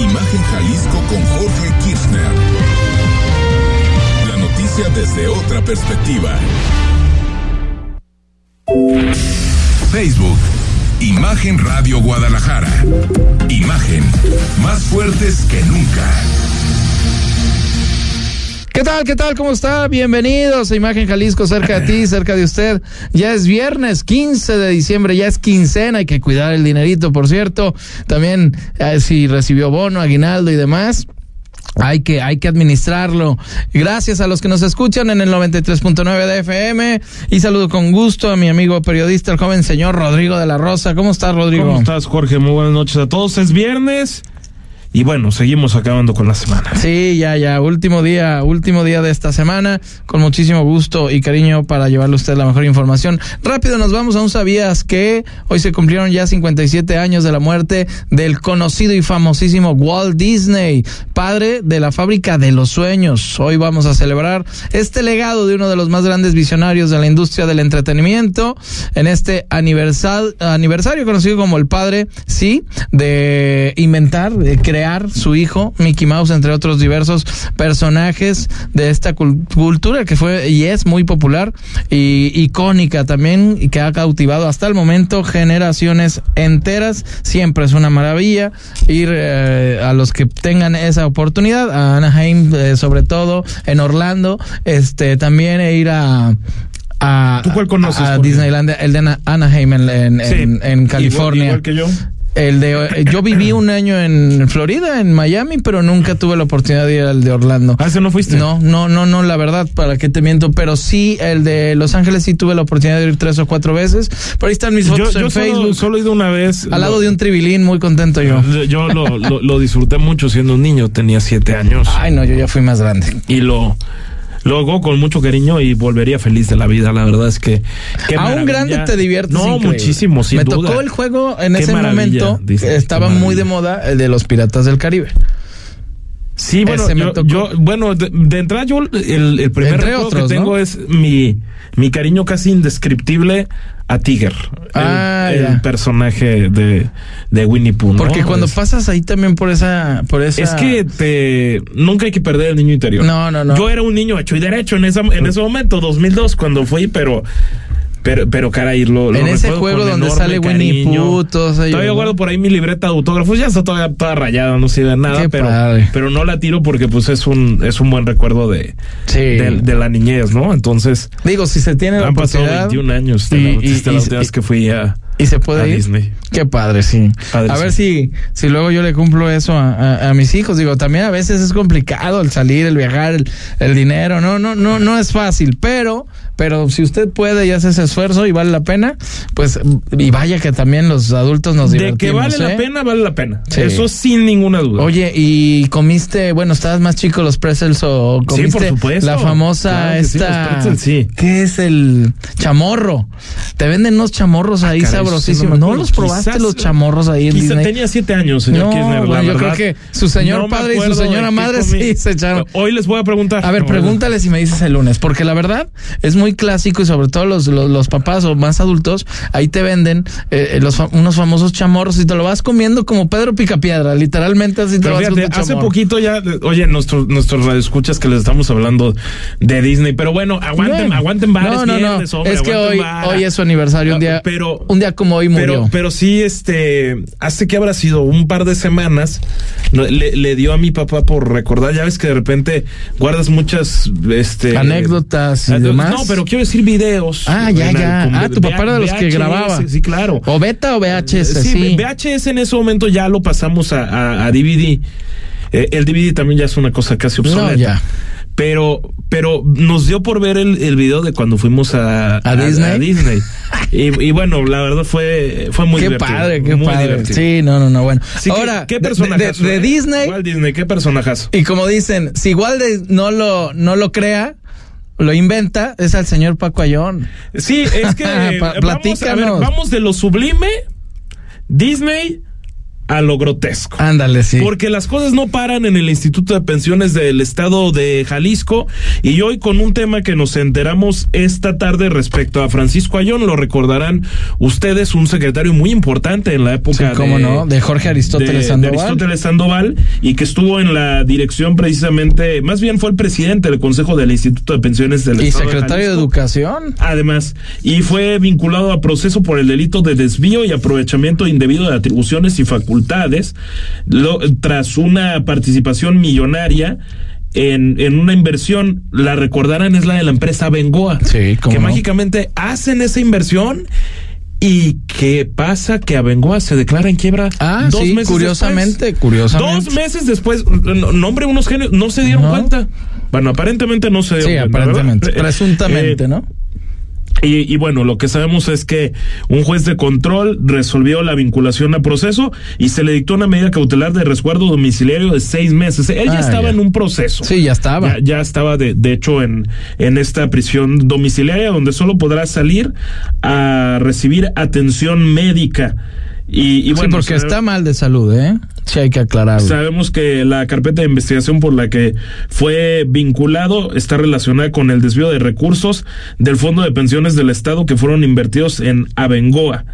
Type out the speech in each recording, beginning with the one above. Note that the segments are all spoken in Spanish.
Imagen Jalisco con Jorge Kirchner. La noticia desde otra perspectiva. Facebook. Imagen Radio Guadalajara. Imagen. Más fuertes que nunca. ¿Qué tal? ¿Qué tal? ¿Cómo está? Bienvenidos a Imagen Jalisco, cerca de ti, cerca de usted. Ya es viernes 15 de diciembre, ya es quincena, hay que cuidar el dinerito, por cierto. También eh, si recibió bono, aguinaldo y demás. Hay que, hay que administrarlo. Gracias a los que nos escuchan en el 93.9 de FM. Y saludo con gusto a mi amigo periodista, el joven señor Rodrigo de la Rosa. ¿Cómo estás, Rodrigo? ¿Cómo estás, Jorge? Muy buenas noches a todos. Es viernes. Y bueno, seguimos acabando con la semana. Sí, ya, ya, último día, último día de esta semana, con muchísimo gusto y cariño para llevarle a usted la mejor información. Rápido nos vamos a un sabías que hoy se cumplieron ya 57 años de la muerte del conocido y famosísimo Walt Disney, padre de la fábrica de los sueños. Hoy vamos a celebrar este legado de uno de los más grandes visionarios de la industria del entretenimiento en este aniversario, aniversario conocido como el padre, sí, de inventar, de crear su hijo, Mickey Mouse, entre otros diversos personajes de esta cultura que fue y es muy popular y icónica también y que ha cautivado hasta el momento generaciones enteras. Siempre es una maravilla ir eh, a los que tengan esa oportunidad, a Anaheim eh, sobre todo, en Orlando, este también e ir a a, ¿Tú cuál conoces? A Disneyland, el de Anaheim en, en, Sí. en, en California. Igual, igual que yo. El de yo viví un año en Florida, en Miami, pero nunca tuve la oportunidad de ir al de Orlando. ¿Ah, ese no fuiste? No, no, no, no, la verdad, para qué te miento, pero sí el de Los Ángeles sí tuve la oportunidad de ir tres o cuatro veces. Por ahí están mis fotos yo en solo, Facebook. solo he ido una vez. al lado de un tribilín, muy contento yo. Yo lo, lo, lo disfruté mucho siendo un niño, tenía siete años. Ay, no, yo ya fui más grande. Y lo, lo hago con mucho cariño y volvería feliz de la vida. La verdad es que. qué A un grande te diviertes. No, increíble. muchísimo, sin Me duda. tocó el juego en Qué ese momento. Estaba muy de moda el de los Piratas del Caribe. Sí, bueno, yo, bueno, de, de entrada yo el, el primer Entre recuerdo otros, que tengo ¿no? es mi, mi cariño casi indescriptible a Tiger, el- Ah, el, personaje de, de Winnie Pooh. ¿no? Porque cuando es, pasas ahí también por esa, por esa. es que te nunca hay que perder el niño interior. No, no, no. Yo era un niño hecho y derecho en esa, en ese momento, 2002, cuando fui, pero pero, pero caray, lo, lo En ese juego donde sale Winnie. Pooh, Todavía guardo por ahí mi libreta de autógrafos, ya está todavía toda rayada, no sirve de nada, pero, padre. pero no la tiro porque pues es un, es un buen recuerdo de, Sí. de, de la niñez, ¿no? Entonces, Digo, si se tiene la han pasado oportunidad 21 años de y- la, y- la que fui a, y se puede a ir. Disney. Qué padre, sí. Padre, a ver sí. si, si luego yo le cumplo eso a, a- a mis hijos. Digo, también a veces es complicado el salir, el viajar, el, el dinero. No, no, no, no es fácil. Pero, pero si usted puede y hace ese esfuerzo y vale la pena, pues, y vaya que también los adultos nos De divertimos. que vale la ¿eh? pena, vale la pena. Sí. Eso sin ninguna duda. Oye, ¿y comiste, bueno, estabas más chico los pretzels o Sí, comiste por supuesto. la famosa Claro que sí, esta, los pretzels, sí. ¿qué es el chamorro? Te venden unos chamorros ahí Ah, sí, no me ¿No, acuerdo. los probaste Quizás- los chamorros ahí en Quizá Disney? tenía siete años, señor No, Kirchner, la bueno, yo verdad. creo que su señor No padre y su señora madre sí se echaron. Hoy les voy a preguntar. A ver, pregúntale si me dices el lunes, porque la verdad es muy clásico y sobre todo los, los, los papás o más adultos, ahí te venden eh, los, fa- unos famosos chamorros y te lo vas comiendo como Pedro Picapiedra, literalmente así te lo vas fíjate, hace poquito ya, oye, nuestros nuestros radioescuchas que les estamos hablando de Disney, pero bueno, aguanten, Bien. aguanten bares, No, no, no. es que hoy, hoy es su aniversario, un día, Pero- un día como hoy murió. Pero, pero sí, este, hace que habrá sido un par de semanas, le, le dio a mi papá por recordar, ya ves que de repente guardas muchas, este... Anécdotas y demás. No, pero quiero decir videos. Ah, ya, ya. Ah, tu papá era de los que grababa. Sí, claro. O beta o VHS, sí. Sí, VHS en ese momento ya lo pasamos a, a- a DVD. Eh, el DVD también ya es una cosa casi obsoleta. No, ya. Pero, pero nos dio por ver el, el video de cuando fuimos a, ¿A Disney? Disney. y, y bueno, la verdad fue, fue muy qué divertido. padre, qué muy padre. divertido. Sí, no, no, no, bueno. Así Ahora, ¿qué de- de, personajazo, de eh? Disney, Walt Disney, qué personajazo. y como dicen, si igual de no lo, no lo crea, lo inventa, es al señor Paco Ayón. Sí, es que Pa- vamos, a ver, platícanos. vamos de lo sublime, Disney a lo grotesco. Ándale, sí. Porque las cosas no paran en el Instituto de Pensiones del Estado de Jalisco y hoy con un tema que nos enteramos esta tarde respecto a Francisco Ayón, lo recordarán ustedes, un secretario muy importante en la época sí, cómo de, no, de Jorge Aristóteles de, Sandoval. de Aristóteles Sandoval y que estuvo en la dirección precisamente, más bien fue el presidente del Consejo del Instituto de Pensiones del y Estado secretario de, de Educación. Además, y fue vinculado a proceso por el delito de desvío y aprovechamiento indebido de atribuciones y facultades lo, tras una participación millonaria en, en, una inversión, la recordarán, es la de la empresa Bengoa. Sí, que no? mágicamente hacen esa inversión. ¿Y qué pasa? Que a Bengoa se declara en quiebra ah, dos sí, meses curiosamente, después. curiosamente. Dos meses después, nombre unos genios, no se dieron no. cuenta. Bueno, aparentemente no se dieron sí, cuenta. aparentemente, ¿verdad? presuntamente, eh, ¿no? Y, y, bueno, lo que sabemos es que un juez de control resolvió la vinculación a proceso y se le dictó una medida cautelar de resguardo domiciliario de seis meses. Él ya Ah, estaba ya. en un proceso. Sí, ya estaba. Ya, ya estaba, de, de hecho, en, en esta prisión domiciliaria donde solo podrá salir a recibir atención médica. Y, y bueno, sí, porque sabe- está mal de salud, ¿eh? Sí, hay que aclararlo. Sabemos que la carpeta de investigación por la que fue vinculado está relacionada con el desvío de recursos del Fondo de Pensiones del Estado que fueron invertidos en Abengoa.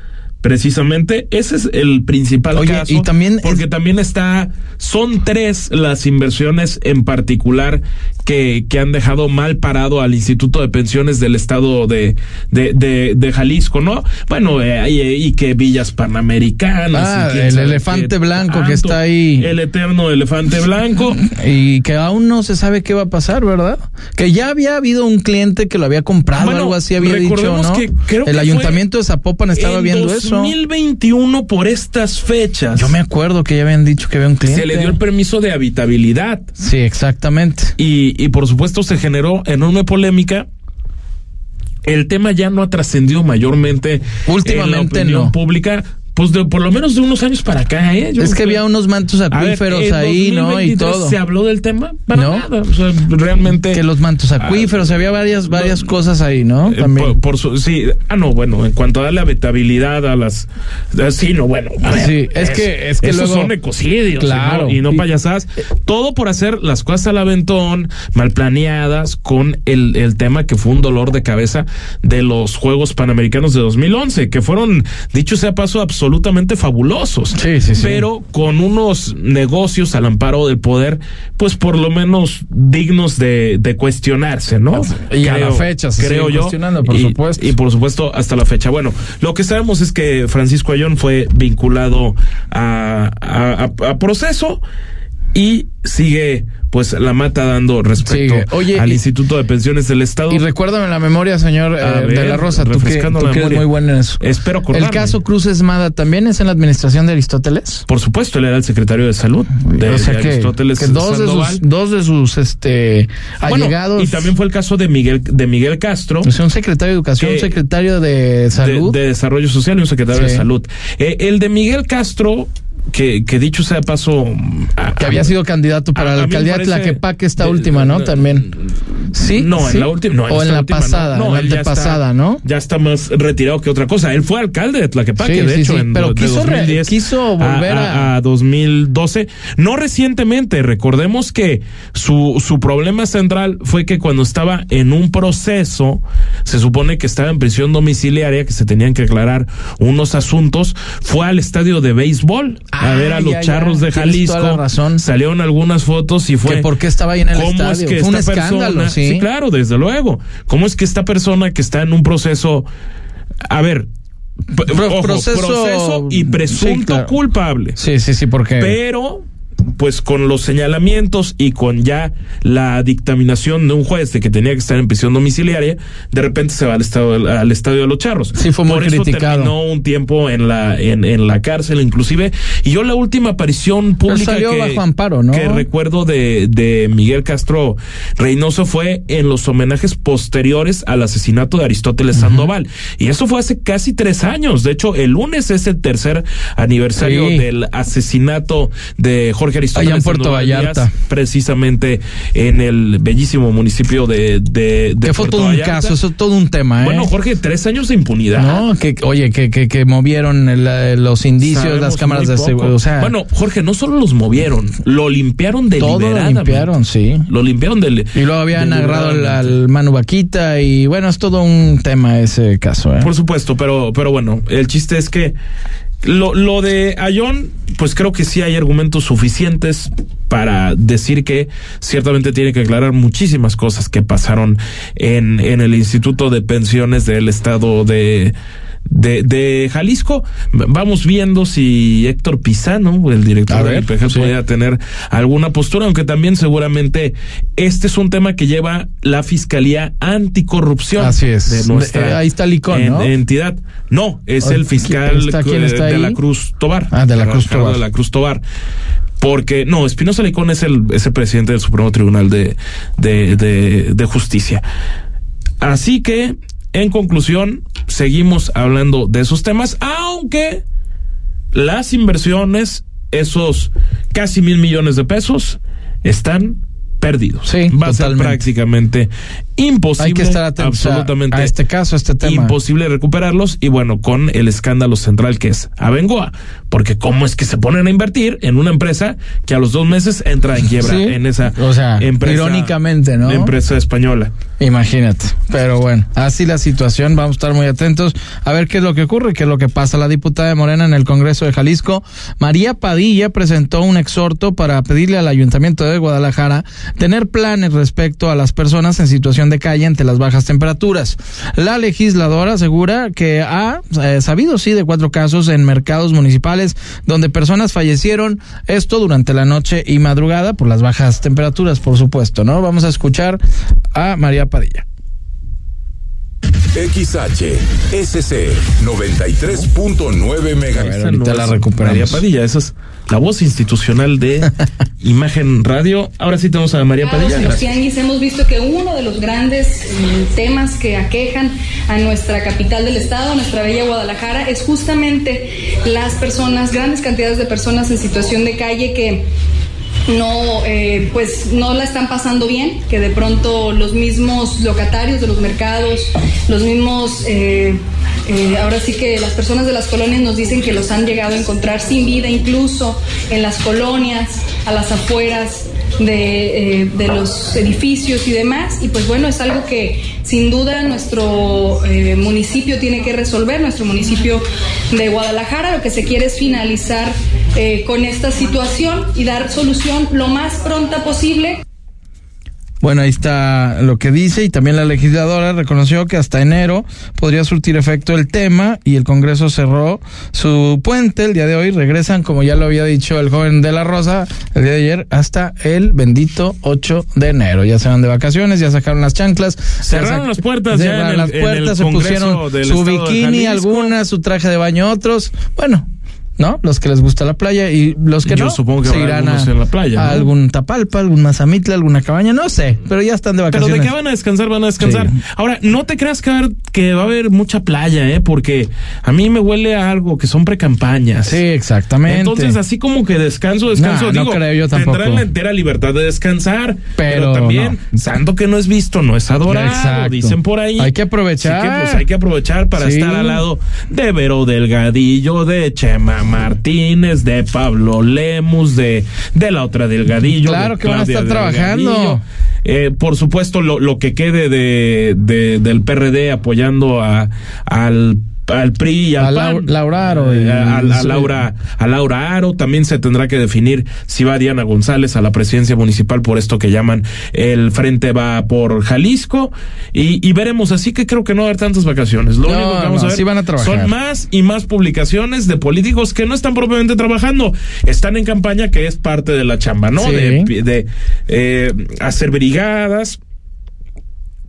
Precisamente, ese es el principal Oye, caso. y también porque es- también está, son tres las inversiones en particular que, que han dejado mal parado al Instituto de Pensiones del Estado de, de, de, de Jalisco, ¿no? Bueno, eh, y, y que Villas Panamericanas. Ah, y el elefante blanco que está ahí. El eterno elefante blanco. Y que aún no se sabe qué va a pasar, ¿verdad? Que ya había habido un cliente que lo había comprado, Bueno, algo así había dicho, ¿no? que creo el que ayuntamiento de Zapopan estaba en viendo eso. 2021 por estas fechas. Yo me acuerdo que ya habían dicho que había un cliente. se le dio el permiso de habitabilidad. Sí, exactamente. Y, y por supuesto se generó enorme polémica. El tema ya no ha trascendido mayormente Últimamente en la opinión no. pública. Pues de, por lo menos de unos años para acá, ¿eh? Yo es que creo- había unos mantos ver, acuíferos ahí, ¿no? Y 2023 todo. ¿Se habló del tema? Para No. nada. O sea, realmente. Que los mantos acuíferos, había varias, varias cosas ahí, ¿no? Eh, También. Por, por su, sí, ah, no, bueno, en cuanto a darle habitabilidad a las. eh, Sí, no, bueno. ver, Sí, es que- es que esos luego- son ecocidios. Claro. Y no, y no Y- payasadas. Todo por hacer las cosas al aventón, mal planeadas, con el, el tema que fue un dolor de cabeza de los Juegos Panamericanos de 2011, que fueron, dicho sea paso, absolutamente fabulosos. Sí, sí, sí. Pero con unos negocios al amparo del poder, pues por lo menos dignos de, de cuestionarse, ¿no? Y a la fecha se creo sigue yo. cuestionando, por y, supuesto. Y por supuesto hasta la fecha. Bueno, lo que sabemos es que Francisco Ayón fue vinculado a, a, a- a proceso y sigue pues la mata dando respecto. Oye, al y- Instituto de Pensiones del Estado. Y recuérdame la memoria, señor eh, de la Rosa, tú que, tú que eres muy bueno en eso. Espero acordarme. ¿El caso Cruz Esmada también es en la administración de Aristóteles? Por supuesto, él era el secretario de salud de, o sea de que, Aristóteles que dos, de Sandoval. sus, dos de sus este, Bueno, allegados. y también fue el caso de Miguel de Miguel Castro. o sea, un secretario de educación, un secretario de salud. De, de Desarrollo Social y un secretario Sí. de Salud. Eh, el de Miguel Castro, que, que dicho sea paso. a- que había sido candidato para a- la alcaldía de Tlaquepaque esta última, ¿no? También. Sí. No, sí. en la última. No, o en la última, pasada, No, en la él ya está- ¿no? Ya está más retirado que otra cosa. Él fue alcalde de Tlaquepaque, Sí, de sí, hecho, en pero quiso re- 2010 quiso volver a- a 2012. No recientemente, recordemos que su, su problema central fue que cuando estaba en un proceso, se supone que estaba en prisión domiciliaria, que se tenían que aclarar unos asuntos, fue al estadio de béisbol a ver a los ya, ya, charros de Jalisco. toda la razón. Salieron algunas fotos y fue que por qué estaba ahí en el ¿Cómo estadio. es que Fue un escándalo, persona- sí. claro, desde luego. ¿Cómo es que esta persona que está en un proceso, a ver, p- Pro- ojo, proceso- proceso, y presunto sí, claro. culpable, Sí, sí, sí, porque. pero pues con los señalamientos y con ya la dictaminación de un juez de que tenía que estar en prisión domiciliaria, de repente se va al estado al estadio de los charros. Sí, fue muy Por eso criticado. terminó un tiempo en la en, en la cárcel inclusive y yo la última aparición pública salió que, bajo amparo, ¿no? que recuerdo de, de Miguel Castro Reynoso fue en los homenajes posteriores al asesinato de Aristóteles Sandoval y eso fue hace casi tres años. De hecho, el lunes es el tercer aniversario Sí. del asesinato de Jorge Jorge Aristóteles. Allá en Puerto Vallarta. precisamente en el bellísimo municipio de, de, de fue todo un caso, eso es todo un tema. ¿eh? Bueno, Jorge, tres años de impunidad. No, que, oye, que, que, que movieron los indicios, las cámaras de seguridad. O sea, bueno, Jorge, no solo los movieron, lo limpiaron deliberadamente. Todo lo limpiaron, sí. Lo limpiaron del. Y luego habían agarrado al, al Manu Vaquita y bueno, es todo un tema ese caso. ¿eh? Por supuesto, pero, pero bueno, el chiste es que lo, lo de Ayón, pues creo que sí hay argumentos suficientes para decir que ciertamente tiene que aclarar muchísimas cosas que pasaron en, en el Instituto de Pensiones del Estado de de, de Jalisco. Vamos viendo si Héctor Pizano, el director del IPG, puede tener alguna postura, aunque también seguramente este es un tema que lleva la Fiscalía Anticorrupción Así es. de nuestra eh, ahí está el ¿no? entidad. No, es el fiscal de la Cruz Tobar. Ah, de la Cruz Tobar. De la Cruz Tobar porque no, Espinosa Licón es el, es el presidente del Supremo Tribunal de, de, de, de Justicia. Así que en conclusión, seguimos hablando de esos temas, aunque las inversiones, esos casi mil millones de pesos, están perdidos. Sí, va a ser prácticamente imposible. Hay que estar atentos absolutamente a este caso, a este tema. Imposible recuperarlos y bueno, con el escándalo central que es Abengoa, porque cómo es que se ponen a invertir en una empresa que a los dos meses entra en quiebra en esa o sea, empresa, irónicamente, ¿no? Empresa española. Imagínate. Pero bueno, así la situación, vamos a estar muy atentos a ver qué es lo que ocurre, qué es lo que pasa. La diputada de Morena en el Congreso de Jalisco, María Padilla, presentó un exhorto para pedirle al Ayuntamiento de Guadalajara tener planes respecto a las personas en situación de calle ante las bajas temperaturas. La legisladora asegura que ha eh, sabido, sí, de cuatro casos en mercados municipales donde personas fallecieron, esto durante la noche y madrugada por las bajas temperaturas, por supuesto, ¿no? Vamos a escuchar a María Padilla. XH SC 93.9 MHz. Ahorita la recuperamos. María Padilla, esa es la voz institucional de Imagen Radio. Ahora sí tenemos a María Padilla. En los tianguis hemos visto que uno de los grandes mm, temas que aquejan a nuestra capital del estado, a nuestra bella Guadalajara, es justamente las personas, grandes cantidades de personas en situación de calle que no, eh, pues no la están pasando bien, que de pronto los mismos locatarios de los mercados, los mismos, eh, eh, ahora sí que las personas de las colonias nos dicen que los han llegado a encontrar sin vida, incluso en las colonias, a las afueras de, de los edificios y demás. Y pues bueno, es algo que sin duda nuestro municipio tiene que resolver, nuestro municipio de Guadalajara, lo que se quiere es finalizar eh, con esta situación y dar solución lo más pronta posible. Bueno, ahí está lo que dice y también la legisladora reconoció que hasta enero podría surtir efecto el tema y el Congreso cerró su puente el día de hoy. Regresan, como ya lo había dicho el joven de la Rosa, el día de ayer hasta el bendito 8 de enero. Ya se van de vacaciones, ya sacaron las chanclas. Cerraron las puertas, ya las puertas, se pusieron su bikini, algunas, su traje de baño otros. Bueno, ¿no? Los que les gusta la playa y los que Yo no supongo que se irán a, la playa, a algún Tapalpa, algún Mazamitla, alguna cabaña, no sé, pero ya están de vacaciones. Pero de qué van a descansar, van a descansar. Ahora, no te creas que va, a haber, que va a haber mucha playa, ¿eh? Porque a mí me huele a algo que son precampañas. Sí, exactamente. Entonces, así como que descanso, descanso, digo, no creo yo tampoco. tendrán la entera libertad de descansar, pero, también, santo que no es visto, no es adorado, dicen por ahí. Hay que aprovechar. pues hay que aprovechar para estar al lado de Vero Delgadillo, de Chema Martín de Pablo Lemus, de, de la otra Delgadillo. Claro que van a estar trabajando. Eh, por supuesto, lo, lo que quede de, de, del PRD apoyando a, al al PRI y al a Laura Aro. Eh, a, Laura, a Laura Aro. También se tendrá que definir si va Diana González a la presidencia municipal por esto que llaman el Frente va por Jalisco. Y, y veremos. Así que creo que no va a haber tantas vacaciones. Lo único que vamos a ver van a son más y más publicaciones de políticos que no están propiamente trabajando. Están en campaña que es parte de la chamba, ¿no? De, de eh, hacer brigadas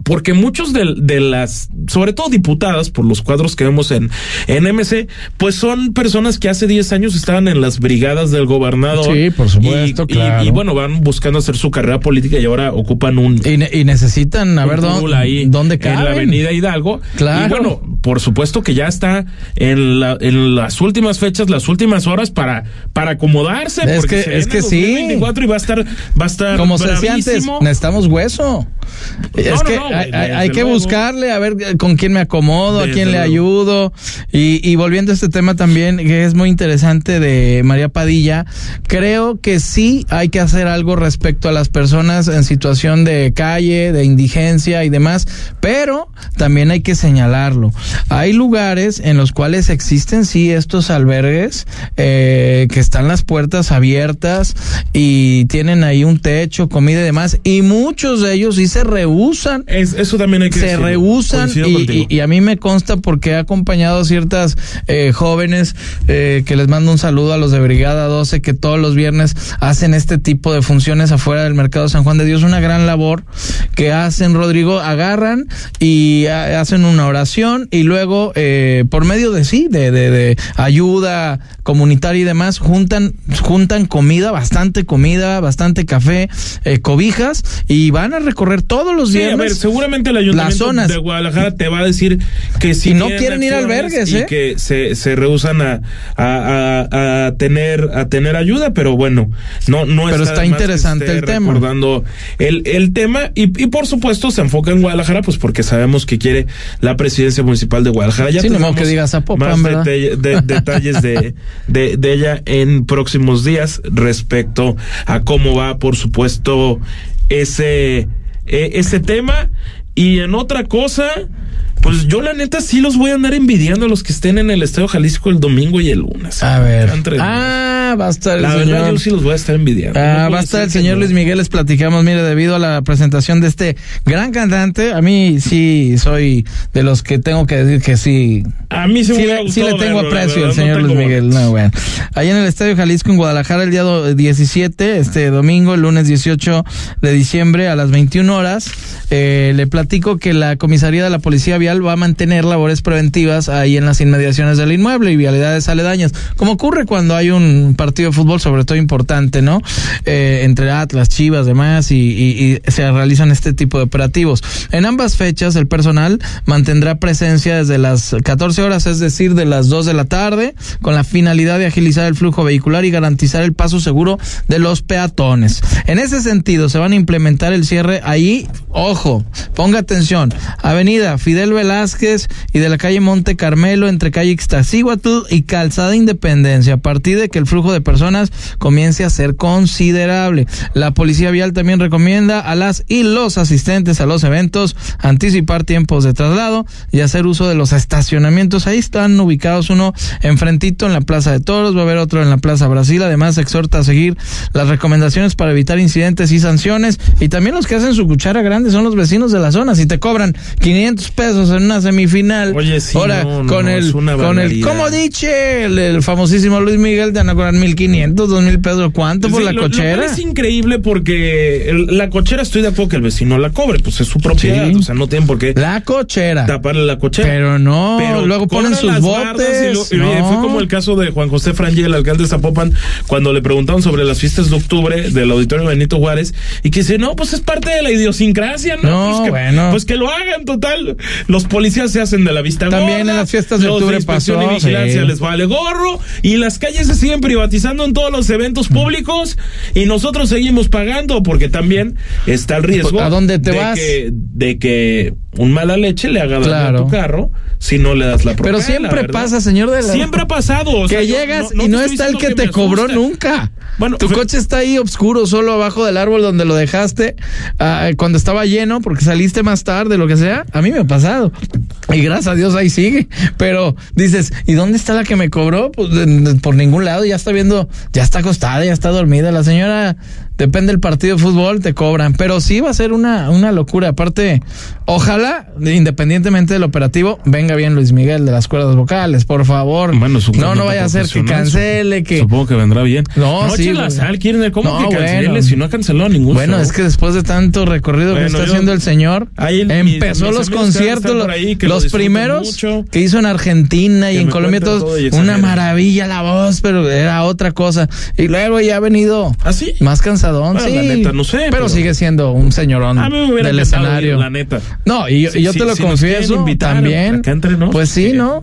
porque muchos de, de, las, sobre todo diputadas, por los cuadros que vemos en, en MC, pues son personas que hace 10 años estaban en las brigadas del gobernador. Sí, por supuesto, y, claro. Y, bueno, van buscando hacer su carrera política y ahora ocupan un... Y, y necesitan, a ver, dónde, ahí, dónde caben. En la avenida Hidalgo. Claro. Y bueno, por supuesto que ya está en, la, en las últimas fechas, las últimas horas para, para acomodarse. Es porque que, es que sí. y va a estar, va a estar Como se decía antes, necesitamos hueso. es no, que no, hay, que luego. buscarle a ver con quién me acomodo, a quién le luego. ayudo. Y, y volviendo a este tema también, que es muy interesante de María Padilla, creo que sí hay que hacer algo respecto a las personas en situación de calle, de indigencia y demás, pero también hay que señalarlo. Hay lugares en los cuales existen sí estos albergues eh, que están las puertas abiertas y tienen ahí un techo, comida y demás, y muchos de ellos sí se rehusan Es- eso también hay que se decirlo. rehusan y, contigo. y- y a mí me consta porque he acompañado a ciertas eh, jóvenes eh, que les mando un saludo a los de Brigada 12 que todos los viernes hacen este tipo de funciones afuera del mercado San Juan de Dios, una gran labor que hacen, Rodrigo, agarran y hacen una oración y luego eh, por medio de sí, de, de, de ayuda comunitaria y demás, juntan, juntan comida, bastante comida, bastante café, eh, cobijas y van a recorrer todos los Sí, viernes. a ver, seguramente el ayuntamiento las zonas. de Guadalajara te va a decir que si Y no quieren ir a albergues, y ¿eh? que se, se rehusan a, a, a, a tener a tener ayuda, pero bueno, no no Pero está interesante el tema. recordando el, el tema y, y por supuesto se enfoca en Guadalajara, pues porque sabemos que quiere la presidencia municipal de Guadalajara. Ya Sí, que diga Zapopan, más de- detalles de, de, de ella en próximos días respecto a cómo va, por supuesto, ese, eh, ese tema. Y en otra cosa, pues yo la neta sí los voy a andar envidiando a los que estén en el Estadio Jalisco el domingo y el lunes. A ver. Entre- Ah, va a estar el la señor. verdad yo sí los voy a estar envidiando. Ah, va a estar el señor no. Luis Miguel, les platicamos, mire, debido a la presentación de este gran cantante, a mí sí soy de los que tengo que decir que sí. A mí sí, me Sí, le, sí le gustado tengo aprecio al verdad, no señor Luis Miguel. No, bueno. Allá en el Estadio Jalisco en Guadalajara el día do- 17, este domingo, el lunes 18 de diciembre a las 21 horas, eh, le platico que la comisaría de la Policía Vial va a mantener labores preventivas ahí en las inmediaciones del inmueble y vialidades aledañas, como ocurre cuando hay un partido de fútbol, sobre todo importante, ¿no? Eh, entre Atlas, Chivas, demás, y, se realizan este tipo de operativos. En ambas fechas, el personal mantendrá presencia desde las 14 horas, es decir, de las 2 de la tarde, con la finalidad de agilizar el flujo vehicular y garantizar el paso seguro de los peatones. En ese sentido, se van a implementar el cierre ahí, ojo, ponga atención, Avenida Fidel Velázquez y de la calle Monte Carmelo entre calle Ixtacíhuatl y Calzada Independencia, a partir de que el flujo de personas comience a ser considerable. La Policía Vial también recomienda a las y los asistentes a los eventos anticipar tiempos de traslado y hacer uso de los estacionamientos. Ahí están ubicados uno enfrentito en la Plaza de Toros, va a haber otro en la Plaza Brasil. Además, exhorta a seguir las recomendaciones para evitar incidentes y sanciones. Y también los que hacen su cuchara grande son los vecinos de la zona. Si te cobran 500 pesos en una semifinal, Oye, sí, ahora no, no, con el, con el, como diche, el, el famosísimo Luis Miguel, te van a cobrar 1500, 2000 pesos. ¿Cuánto por Sí, la lo- cochera? es increíble porque el- la cochera estoy de acuerdo que el vecino la cobre, pues es su propiedad, Sí. o sea, no tienen por qué La cochera. taparle la cochera. Pero no, luego ponen sus y botes. y. Fue como el caso de Juan José Frangel, el alcalde de Zapopan, cuando le preguntaron sobre las fiestas de octubre del auditorio Benito Juárez, y que dice, no, pues es parte de la idiosincrasia, ¿no? No, pues, que, bueno. pues que lo hagan, total. Los policías se hacen de la vista También gorda, en las fiestas de octubre pasó, y vigilancia sí. les vale gorro, y las calles se siguen privatizando en todos los eventos públicos, y nosotros seguimos pagando, porque también está el riesgo ¿A dónde te de vas? Que, de que un mala leche le haga daño Claro. a tu carro si no le das la Pero propina, siempre ¿verdad? pasa, señor de la... Siempre ha pasado. o sea, que llegas y no está el que te cobró nunca. Bueno, tu fe- coche está ahí oscuro, solo abajo del árbol donde lo dejaste, ah, cuando estaba lleno, porque saliste más tarde, lo que sea. A mí me ha pasado. Y gracias a Dios ahí sigue. Pero dices, ¿y dónde está la que me cobró? Pues de- de- por ningún lado, ya está viendo, ya está acostada, ya está dormida. La señora depende del partido de fútbol, te cobran. Pero sí va a ser una, una locura. Aparte, ojalá, independientemente del operativo, venga bien Luis Miguel de las cuerdas vocales, por favor. Bueno, no, no vaya a ser que cancele, que. Supongo que vendrá bien. No, sí, eche la sal, Kirchner. ¿Cómo No, que cancele bueno. si no ha cancelado ningún Bueno, show? es que después de tanto recorrido que está yo- haciendo el señor, Ahí el- empezó mis- los conciertos, ahí, lo los primeros mucho. que hizo en Argentina y en Colombia, todos, todo y una maravilla la voz, pero era otra cosa. Y luego ya ha venido ¿Ah, sí? más Bueno, sí. la neta, no sé, pero, pero- sigue siendo un señorón A mí me hubiera del escenario. ir, la neta. No, y yo, y te lo si nos confieso invitar también. entre nos, pues sí, que- ¿no?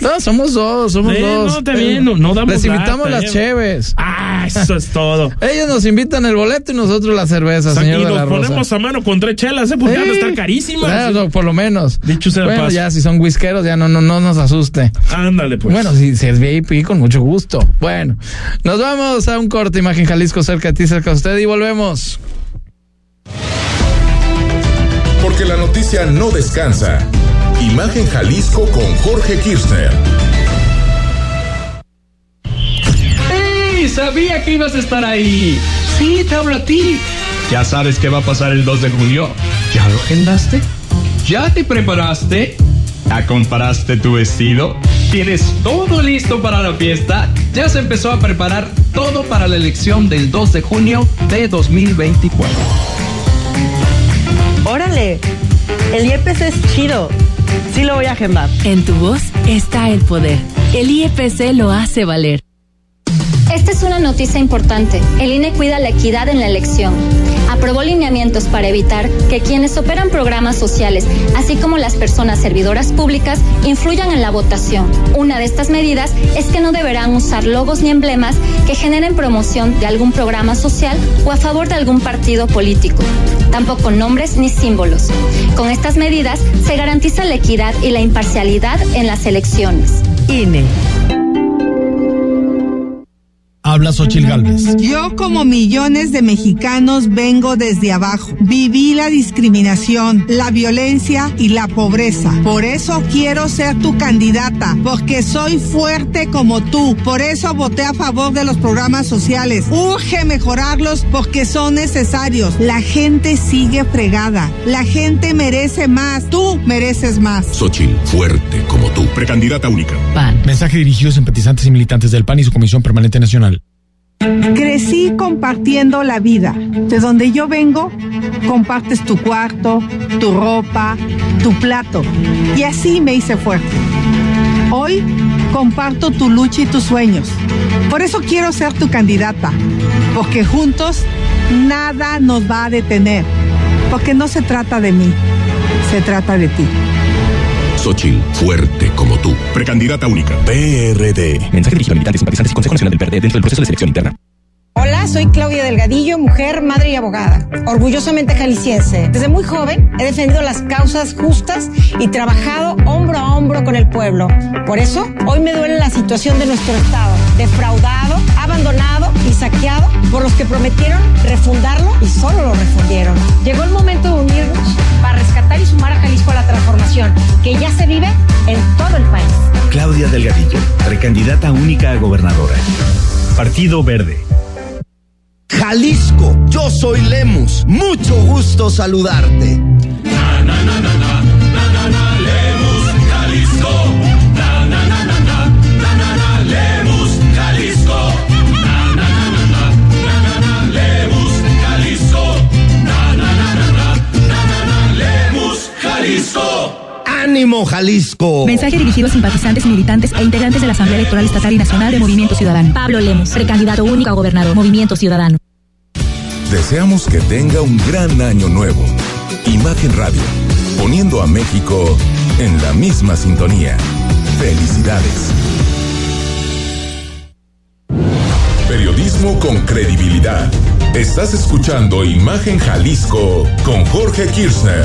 No, somos dos, somos Sí, dos. no, bien, no- no damos Les invitamos lata, las eh. cheves. Ah, eso es todo. Ellos nos invitan el boleto y nosotros la cerveza, O sea, señor y de la nos Rosa. ponemos a mano con tres chelas, ¿eh? Porque van a Sí. estar carísimas. Ah, por lo menos. Dicho sea Bueno, paso. ya si son whiskeros, ya no, no, no nos asuste. Ándale, pues. Bueno, si, si es VIP, con mucho gusto. Bueno, nos vamos a un corte, Imagen Jalisco, cerca de ti, cerca de usted, y volvemos. Porque la noticia no descansa. Imagen Jalisco con Jorge Kirchner. ¡Ey! Sabía que ibas a estar ahí. Sí, te hablo a ti. Ya sabes qué va a pasar el 2 de junio. ¿Ya lo agendaste? ¿Ya te preparaste? ¿Ya comparaste tu vestido? ¿Tienes todo listo para la fiesta? Ya se empezó a preparar todo para la elección del 2 de junio de 2024. Órale, el IEPS es chido. Sí lo voy a agendar. En tu voz está el poder. El IEPC lo hace valer. Esta es una noticia importante. El INE cuida la equidad en la elección. Aprobó lineamientos para evitar que quienes operan programas sociales, así como las personas servidoras públicas, influyan en la votación. Una de estas medidas es que no deberán usar logos ni emblemas que generen promoción de algún programa social o a favor de algún partido político. Tampoco nombres ni símbolos. Con estas medidas se garantiza la equidad y la imparcialidad en las elecciones. INE. Habla Xochil Gálvez. Yo como millones de mexicanos vengo desde abajo. Viví la discriminación, la violencia y la pobreza. Por eso quiero ser tu candidata, porque soy fuerte como tú. Por eso voté a favor de los programas sociales. Urge mejorarlos porque son necesarios. La gente sigue fregada. La gente merece más. Tú mereces más. Xochil, fuerte como tú. Precandidata única. PAN. Mensaje dirigido a simpatizantes y militantes del PAN y su Comisión Permanente Nacional. Crecí compartiendo la vida. De donde yo vengo, compartes tu cuarto, tu ropa, tu plato. Y así me hice fuerte. Hoy comparto tu lucha y tus sueños. Por eso quiero ser tu candidata. Porque juntos nada nos va a detener. Porque no se trata de mí, se trata de ti. Xochil, fuerte como tú. Precandidata única. PRD. Mensaje dirigido a militantes, simpatizantes y Consejo Nacional del PRD dentro del proceso de selección interna. Hola, soy Claudia Delgadillo, mujer, madre y abogada, orgullosamente jalisciense. Desde muy joven he defendido las causas justas y trabajado hombro a hombro con el pueblo. Por eso, hoy me duele la situación de nuestro Estado, defraudado, abandonado y saqueado por los que prometieron refundarlo y solo lo refundieron. Llegó el momento de unirnos para rescatar y sumar a Jalisco a la transformación que ya se vive en todo el país. Claudia Delgadillo, precandidata única a gobernadora. Partido Verde. Jalisco, yo soy Lemus. Mucho gusto saludarte. ¡Ánimo, Jalisco! Mensaje dirigido a simpatizantes, militantes e integrantes de la Asamblea Electoral Estatal y Nacional de Movimiento Ciudadano. Pablo Lemos, precandidato único a gobernador. Movimiento Ciudadano. Deseamos que tenga un gran año nuevo. Imagen Radio, poniendo a México en la misma sintonía. Felicidades. Periodismo con credibilidad. Estás escuchando Imagen Jalisco con Jorge Kirchner.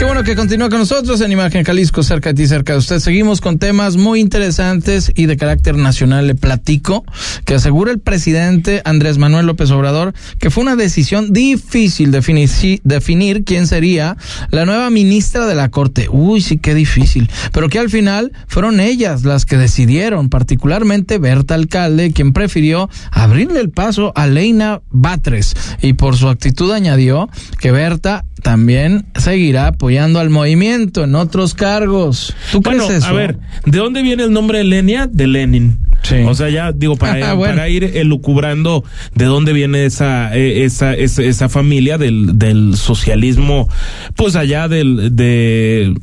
Qué bueno que continúa con nosotros en Imagen Jalisco, cerca de ti, cerca de usted. Seguimos con temas muy interesantes y de carácter nacional. Le platico que asegura el presidente Andrés Manuel López Obrador que fue una decisión difícil definir, definir quién sería la nueva ministra de la Corte. Uy, sí, qué difícil. Pero que al final fueron ellas las que decidieron, particularmente Berta Alcalde, quien prefirió abrirle el paso a Leina Batres. Y por su actitud añadió que Berta también seguirá apoyando al movimiento en otros cargos. ¿Tú bueno, crees eso? a ver, ¿de dónde viene el nombre de Lenia? De Lenin. O sea, ya digo, para, bueno. para ir elucubrando de dónde viene esa, eh, esa, esa, esa familia del, del socialismo, pues allá del, de,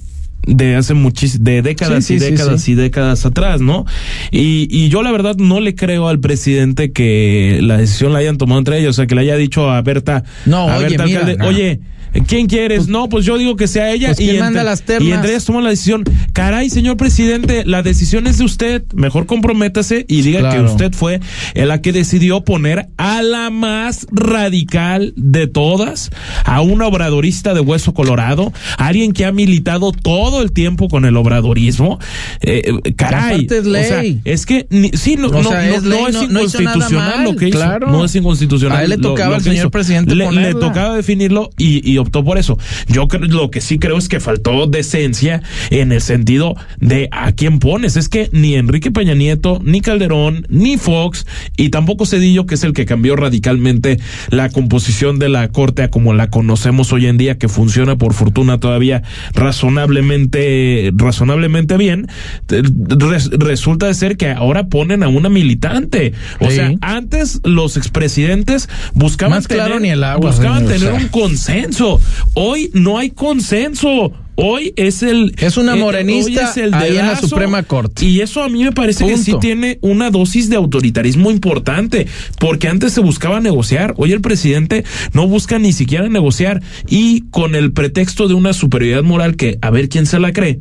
de hace muchísimas, de décadas Sí, y sí, sí, décadas sí. y décadas atrás, ¿no? Y, y yo la verdad no le creo al presidente que la decisión la hayan tomado entre ellos, o sea, que le haya dicho a Berta, No, a oye, Berta mira, Alcalde, no. oye, ¿Quién quieres? no, pues yo digo que sea ella. Pues, y, ¿quién manda entre, las y entre ellas toman la decisión. Caray, señor presidente, la decisión es de usted. Mejor comprométase y diga Claro. que usted fue la que decidió poner a la más radical de todas, a una obradorista de hueso colorado, alguien que ha militado todo el tiempo con el obradorismo. Eh, eh, caray, es o sea, ley. es que ni- sí, no, O no, sea, no- es ley, no- inconstitucional mal, lo que hizo. claro. No es inconstitucional. A él le tocaba lo al señor hizo. presidente Le, le tocaba definirlo y, y optó por eso. Yo creo, lo que sí creo es que faltó decencia en el sentido de a quién pones. Es que ni Enrique Peña Nieto, ni Calderón, ni Fox y tampoco Cedillo, que es el que cambió radicalmente la composición de la corte a como la conocemos hoy en día, que funciona por fortuna todavía razonablemente, razonablemente bien, res- resulta de ser que ahora ponen a una militante. O Sí. sea, antes los expresidentes buscaban Más claro tener, ni el agua, buscaban señor, tener o sea. un consenso. Hoy no hay consenso. Hoy es el Es una eh, morenista es el ahí en la. Suprema Corte. Y eso a mí me parece que sí tiene una dosis de autoritarismo importante, porque antes se buscaba negociar, hoy el presidente no busca ni siquiera negociar y con el pretexto de una superioridad moral que a ver quién se la cree.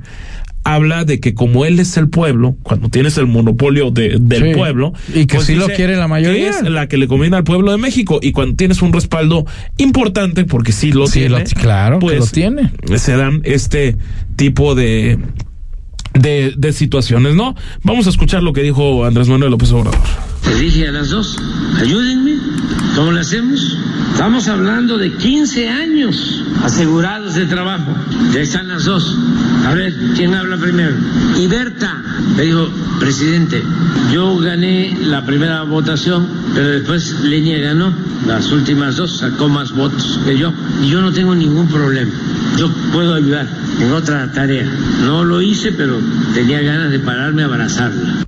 Habla de que como él es el pueblo, cuando tienes el monopolio de- del Sí. pueblo, Y que sí lo quiere la mayoría. es la que le conviene al pueblo de México. Y cuando tienes un respaldo importante, porque sí lo Sí, tiene, lo- claro que pues lo tiene. se dan este tipo de, de, de situaciones, ¿no? Vamos a escuchar lo que dijo Andrés Manuel López Obrador. Le dije a las dos, ayúdenme, ¿cómo lo hacemos? Estamos hablando de 15 años asegurados de trabajo. Ya están las dos. A ver, ¿quién habla primero? Y Berta me dijo, presidente, yo gané la primera votación, pero después Lenia ganó las últimas dos, sacó más votos que yo. Y yo no tengo ningún problema. Yo puedo ayudar en otra tarea. No lo hice, pero tenía ganas de pararme a abrazarla.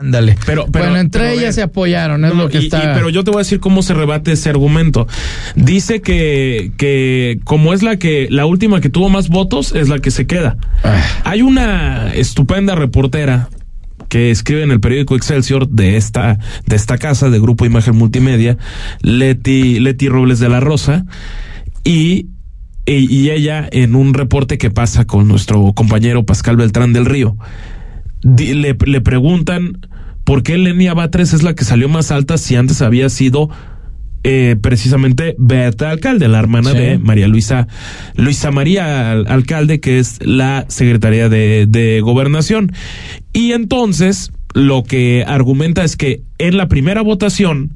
Ándale. Pero, pero- bueno, entre pero, ellas ver. se apoyaron, es No, lo que y- está. y- pero yo te voy a decir cómo se rebate ese argumento. Dice que, que como es la que, la última que tuvo más votos, es la que se queda. Ah. Hay una estupenda reportera que escribe en el periódico Excelsior de esta, de esta casa, de Grupo Imagen Multimedia, Leti, Leti Robles de la Rosa, y, y, ella en un reporte que pasa con nuestro compañero Pascal Beltrán del Río, le, le preguntan por qué Lenia Batres es la que salió más alta si antes había sido eh, precisamente Berta Alcalde, la hermana Sí. de María Luisa, Luisa María Al- Alcalde, que es la secretaria de, de Gobernación. Y entonces lo que argumenta es que en la primera votación,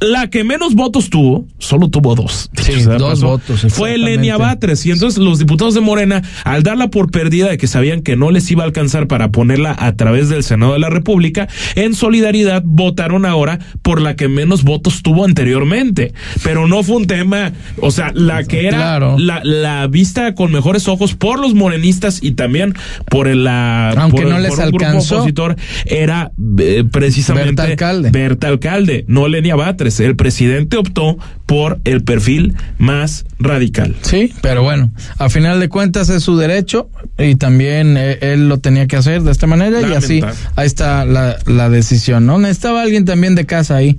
la que menos votos tuvo, solo tuvo dos. Sí, dos votos, Fue. Lenia Batres. Y entonces los diputados de Morena, al darla por perdida de que sabían que no les iba a alcanzar para ponerla a través del Senado de la República, en solidaridad votaron ahora por la que menos votos tuvo anteriormente. Pero no fue un tema, o sea, la que era Claro. la, la vista con mejores ojos por los morenistas y también por el, la, Aunque por, no les por un grupo alcanzó. opositor era eh, precisamente Berta Alcalde. Berta Alcalde, no Lenia Batres. El presidente optó por el perfil más radical. Sí, pero bueno, a final de cuentas es su derecho y también eh, él lo tenía que hacer de esta manera y así ahí está la, la decisión, ¿no? Necesitaba alguien también de casa ahí.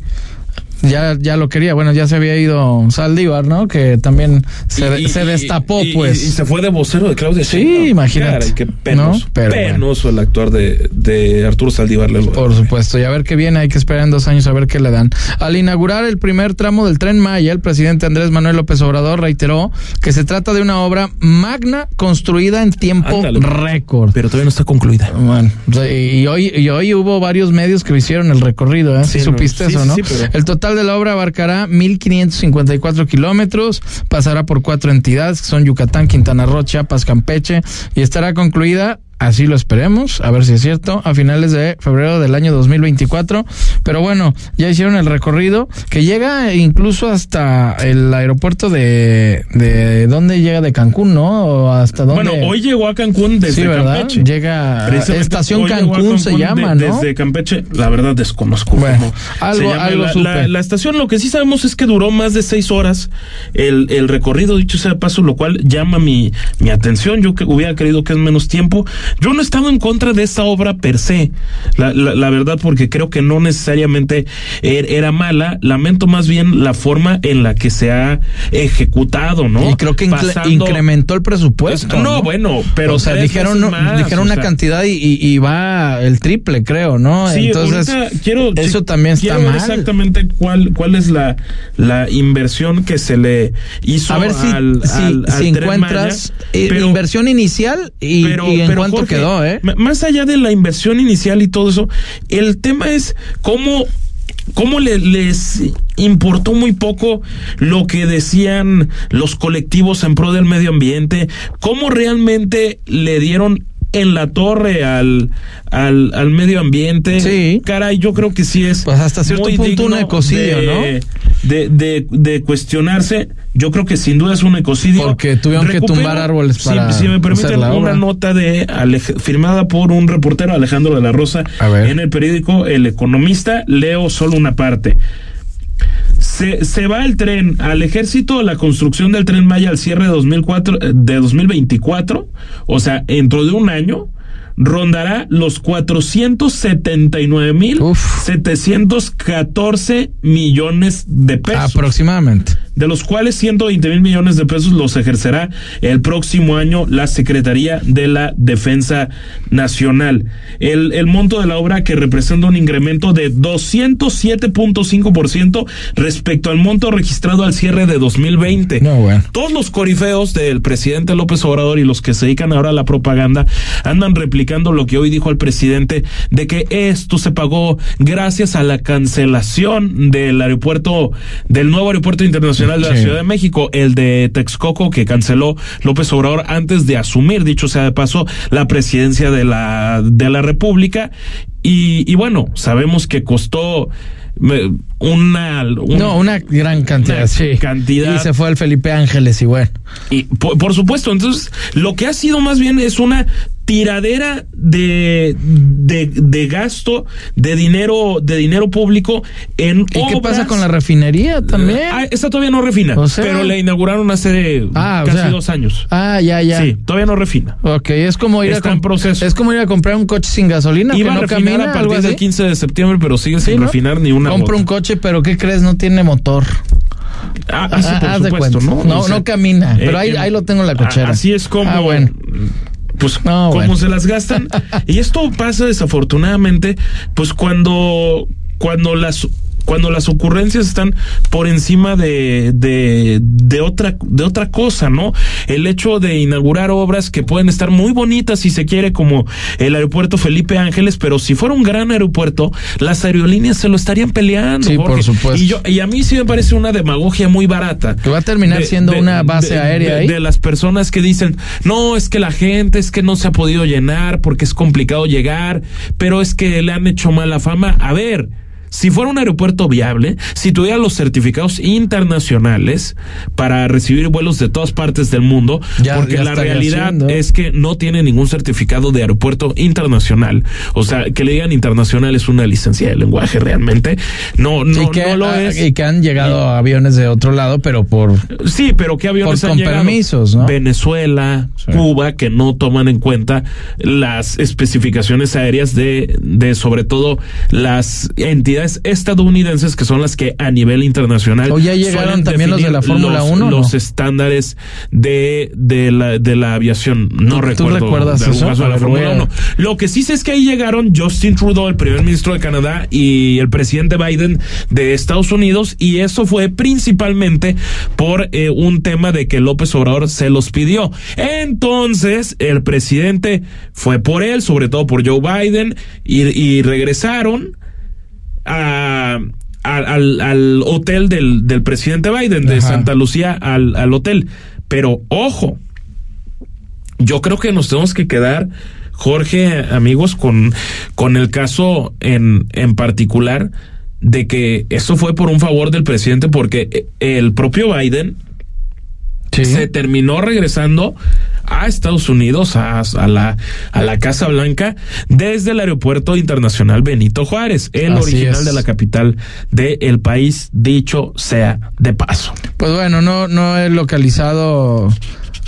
Ya, ya lo quería. Bueno, ya se había ido Saldívar, ¿no? Que también se, Y- se destapó, y- pues. Y, se fue de vocero de Claudia Sí, Sheinbaum. imagínate. Caray, qué penoso. ¿No? Pero bueno. penoso el actuar de, de Arturo Saldívar. Lelo. Por supuesto, y a ver qué viene, hay que esperar en dos años a ver qué le dan. Al inaugurar el primer tramo del tren Maya, el presidente Andrés Manuel López Obrador reiteró que se trata de una obra magna construida en tiempo Ándale. récord. Pero todavía no está concluida. Bueno, y hoy, y hoy hubo varios medios que hicieron el recorrido, ¿eh? Si Sí, no, supiste sí, eso, sí, ¿no? sí, pero- El total de la obra abarcará 1.554 kilómetros, pasará por cuatro entidades, son Yucatán, Quintana Roo, Chiapas, Campeche, y estará concluida, así lo esperemos, a ver si es cierto, a finales de febrero del año 2024. Pero bueno, ya hicieron el recorrido, que llega incluso hasta el aeropuerto de... de ¿Dónde llega? De Cancún, ¿no? ¿O hasta dónde? Bueno, hoy llegó a Cancún desde Sí, ¿verdad? Campeche. Llega Estación Cancún se de- llama, ¿no? Desde Campeche, la verdad desconozco. Bueno, cómo algo- se llama. algo la, supe. la- la estación, lo que sí sabemos es que duró más de seis horas el, el recorrido, dicho sea de paso, lo cual llama mi, mi atención. Yo que hubiera querido que es menos tiempo. Yo no he estado en contra de esta obra per se, la, la- la verdad, porque creo que no necesariamente er- era mala. Lamento más bien la forma en la que se ha ejecutado, ¿no? Y creo que Pasando- incrementó el presupuesto. No, bueno, pero o sea, dijeron, veces no- más, dijeron una sea. cantidad y, y- y va el triple, creo, ¿no? Sí, Entonces, quiero, eso también está quiero mal. exactamente cuál, cuál es la, la inversión que se le hizo A ver si, al, si, al- al si Tren encuentras Maya, eh, pero- inversión inicial y, pero, y en pero, cuánto Jorge, quedó, ¿eh? Más allá de la inversión inicial y todo eso, el tema es cómo cómo le- les importó muy poco lo que decían los colectivos en pro del medio ambiente, cómo realmente le dieron en la torre al, al, al medio ambiente. Sí. Caray, yo creo que sí es. Pues hasta cierto muy punto un ecocidio, de, ¿no? De, de, de cuestionarse. Yo creo que sin duda es un ecocidio. Porque tuvieron que tumbar árboles para Si, me permiten, la una nota de Alej- firmada por un reportero Alejandro de la Rosa en el periódico El Economista. Leo solo una parte. Se, se va el tren al ejército, la construcción del tren Maya al cierre de, 2004, eh, de 2024, o sea, dentro de un año, rondará los 479 mil 714 millones de pesos. Aproximadamente. De los cuales 120 mil millones de pesos los ejercerá el próximo año la Secretaría de la Defensa Nacional. El, el monto de la obra que representa un incremento de 207.5% respecto al monto registrado al cierre de 2020. No, bueno. Todos los corifeos del presidente López Obrador y los que se dedican ahora a la propaganda andan replicando lo que hoy dijo el presidente de que esto se pagó gracias a la cancelación del aeropuerto, del nuevo aeropuerto internacional de la. Ciudad de México, el de Texcoco que canceló López Obrador antes de asumir, dicho sea de paso, la presidencia de la, de la República. Y, y bueno, sabemos que costó una, un- no, una gran cantidad, una sí. cantidad. Y se fue el Felipe Ángeles y bueno. Y por, por supuesto, entonces lo que ha sido más bien es una tiradera de, de, de gasto de dinero de dinero público en ¿Y qué pasa con la refinería también? Ah, esta todavía no refina, O sea- pero la inauguraron hace Ah, o casi sea. dos años. Ah, ya, ya. Sí, todavía no refina. Ok, es como ir Está a en proceso. Es como ir a comprar un coche sin gasolina Iba que a no camina, a partir del 15 de septiembre, pero sigue Sí, sin ¿no? refinar ni una Compra un coche, pero ¿qué crees? No tiene motor. Ah, ah, sí, por Ah, de supuesto. ¿no? No, O sea, no camina, eh, pero ahí, eh, ahí lo tengo en la cochera. a- Así es como. Ah, bueno. Pues No, como bueno. se las gastan. y esto pasa desafortunadamente, pues cuando, cuando las cuando las ocurrencias están por encima de, de, de otra de otra cosa, ¿no? El hecho de inaugurar obras que pueden estar muy bonitas si se quiere como el aeropuerto Felipe Ángeles, pero si fuera un gran aeropuerto, las aerolíneas se lo estarían peleando. Sí, por supuesto. Y yo y a mí sí me parece una demagogia muy barata Que va a terminar siendo una base aérea ahí. De las personas que dicen, no, es que la gente, es que no se ha podido llenar porque es complicado llegar, pero es que le han hecho mala fama. A ver. Si fuera un aeropuerto viable, si tuviera los certificados internacionales para recibir vuelos de todas partes del mundo, Ya- porque ya la realidad haciendo. es que no tiene ningún certificado de aeropuerto internacional. O sea, que le digan internacional es una licencia de lenguaje realmente. No, no, y, que, no lo es. y que han llegado aviones de otro lado, pero por Sí, pero ¿qué aviones Por- han con llegado? permisos, ¿no? Venezuela, Cuba, que no toman en cuenta las especificaciones aéreas de, de sobre todo las entidades autoridades estadounidenses que son las que a nivel internacional. O ya llegaron también los de la Fórmula los- 1, ¿no? Los estándares de, de, la, de la aviación. No ¿Tú recuerdo. recuerdas de algún eso? caso de la A ver, Fórmula voy a- 1. Lo que sí sé es que ahí llegaron Justin Trudeau, el primer ministro de Canadá, y el presidente Biden de Estados Unidos, y eso fue principalmente por eh, un tema de que López Obrador se los pidió. Entonces, el presidente fue por él, sobre todo por Joe Biden, y, y regresaron a, a- al, al hotel del, del presidente Biden, de Ajá. Santa Lucía al, al hotel. Pero ojo, yo creo que nos tenemos que quedar, Jorge, amigos, con, con el caso en, en particular de que esto fue por un favor del presidente porque eh, el propio Biden se terminó regresando a Estados Unidos, a, a la, a la Casa Blanca, desde el Aeropuerto Internacional Benito Juárez, el Así original es. de la capital del país, dicho sea de paso. Pues bueno, no, no he localizado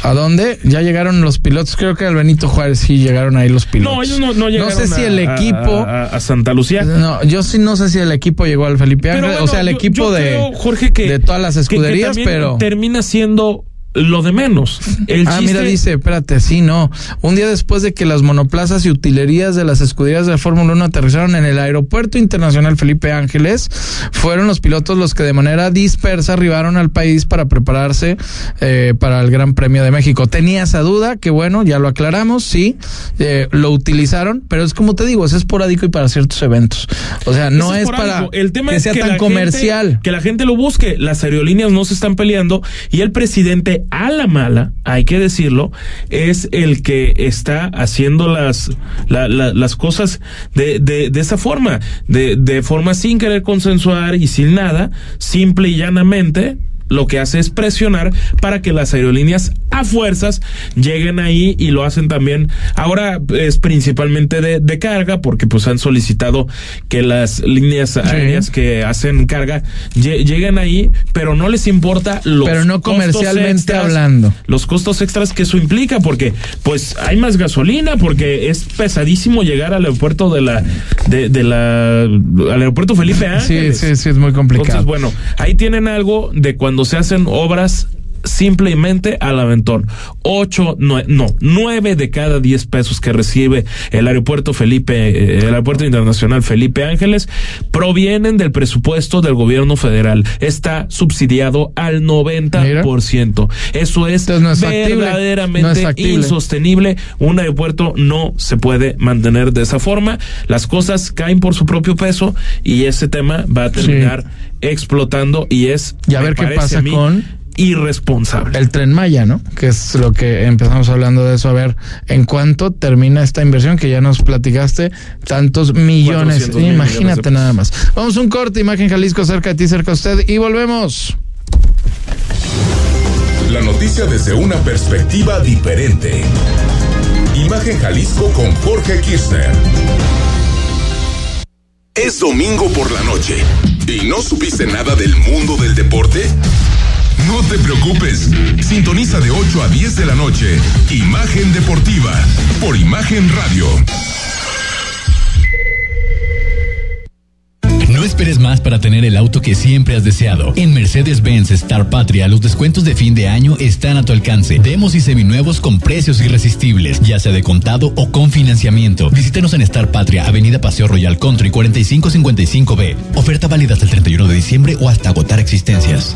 a dónde. Ya llegaron los pilotos. Creo que al Benito Juárez sí llegaron ahí los pilotos. No, ellos no, no llegaron sé si el equipo. a, a Santa Lucía. No, yo sí no sé si el equipo llegó al Felipe bueno, o sea, el yo- equipo yo de, creo, Jorge, que, de todas las que- que escuderías, pero. termina siendo lo de menos. El ah, chiste- mira, dice, espérate, sí, no. Un día después de que las monoplazas y utilerías de las escuderías de la Fórmula 1 aterrizaron en el Aeropuerto Internacional Felipe Ángeles, fueron los pilotos los que de manera dispersa arribaron al país para prepararse eh, para el Gran Premio de México. Tenía esa duda, que bueno, ya lo aclaramos, sí, eh, lo utilizaron, pero es como te digo, es esporádico y para ciertos eventos. O sea, no es, para el tema que es sea que tan comercial. gente- que la gente lo busque las aerolíneas no se están peleando y el presidente a la mala hay que decirlo es el que está haciendo las la- la- las cosas de, de, de esa forma de, de forma sin querer consensuar y sin nada simple y llanamente lo que hace es presionar para que las aerolíneas a fuerzas lleguen ahí y lo hacen también. Ahora es principalmente de, de carga porque pues han solicitado que las líneas aéreas que hacen carga lle- lleguen ahí, pero no les importa los Pero no costos comercialmente extras, hablando. Los costos extras que eso implica porque pues hay más gasolina porque es pesadísimo llegar al aeropuerto de la de, de la al aeropuerto Felipe Sí, Ángeles. sí, sí, es muy complicado. Entonces, bueno, ahí tienen algo de cuando se hacen obras simplemente al aventón. Ocho, nue- no, nueve de cada diez pesos que recibe el aeropuerto Felipe, eh, el aeropuerto internacional Felipe Ángeles, provienen del presupuesto del gobierno federal. Está subsidiado al 90%. Eso es, no verdaderamente No es insostenible. Un aeropuerto no se puede mantener de esa forma. Las cosas caen por su propio peso y ese tema va a terminar explotando y es Y a ver qué pasa mí, con irresponsable. el tren Maya, ¿no? Que es lo que empezamos hablando de eso. A ver, ¿en cuánto termina esta inversión que ya nos platicaste? Tantos millones. 400 mil Imagínate millones de nada más. Vamos a un corte, Imagen Jalisco, cerca de ti, cerca de usted, y volvemos. La noticia desde una perspectiva diferente. Imagen Jalisco con Jorge Kirchner. Es domingo por la noche y no supiste nada del mundo del deporte. No te preocupes, sintoniza de 8 a 10 de la noche Imagen Deportiva por Imagen Radio. No esperes más para tener el auto que siempre has deseado. En Mercedes-Benz Star Patria, los descuentos de fin de año están a tu alcance. Demos y seminuevos con precios irresistibles, ya sea de contado o con financiamiento. Visítanos en Star Patria, Avenida Paseo Royal Country 4555B. Oferta válida hasta el 31 de diciembre o hasta agotar existencias.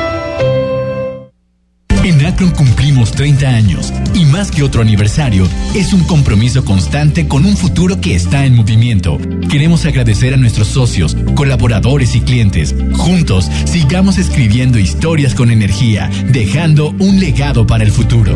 En Akron cumplimos 30 años y más que otro aniversario, es un compromiso constante con un futuro que está en movimiento. Queremos agradecer a nuestros socios, colaboradores y clientes. Juntos, sigamos escribiendo historias con energía, dejando un legado para el futuro.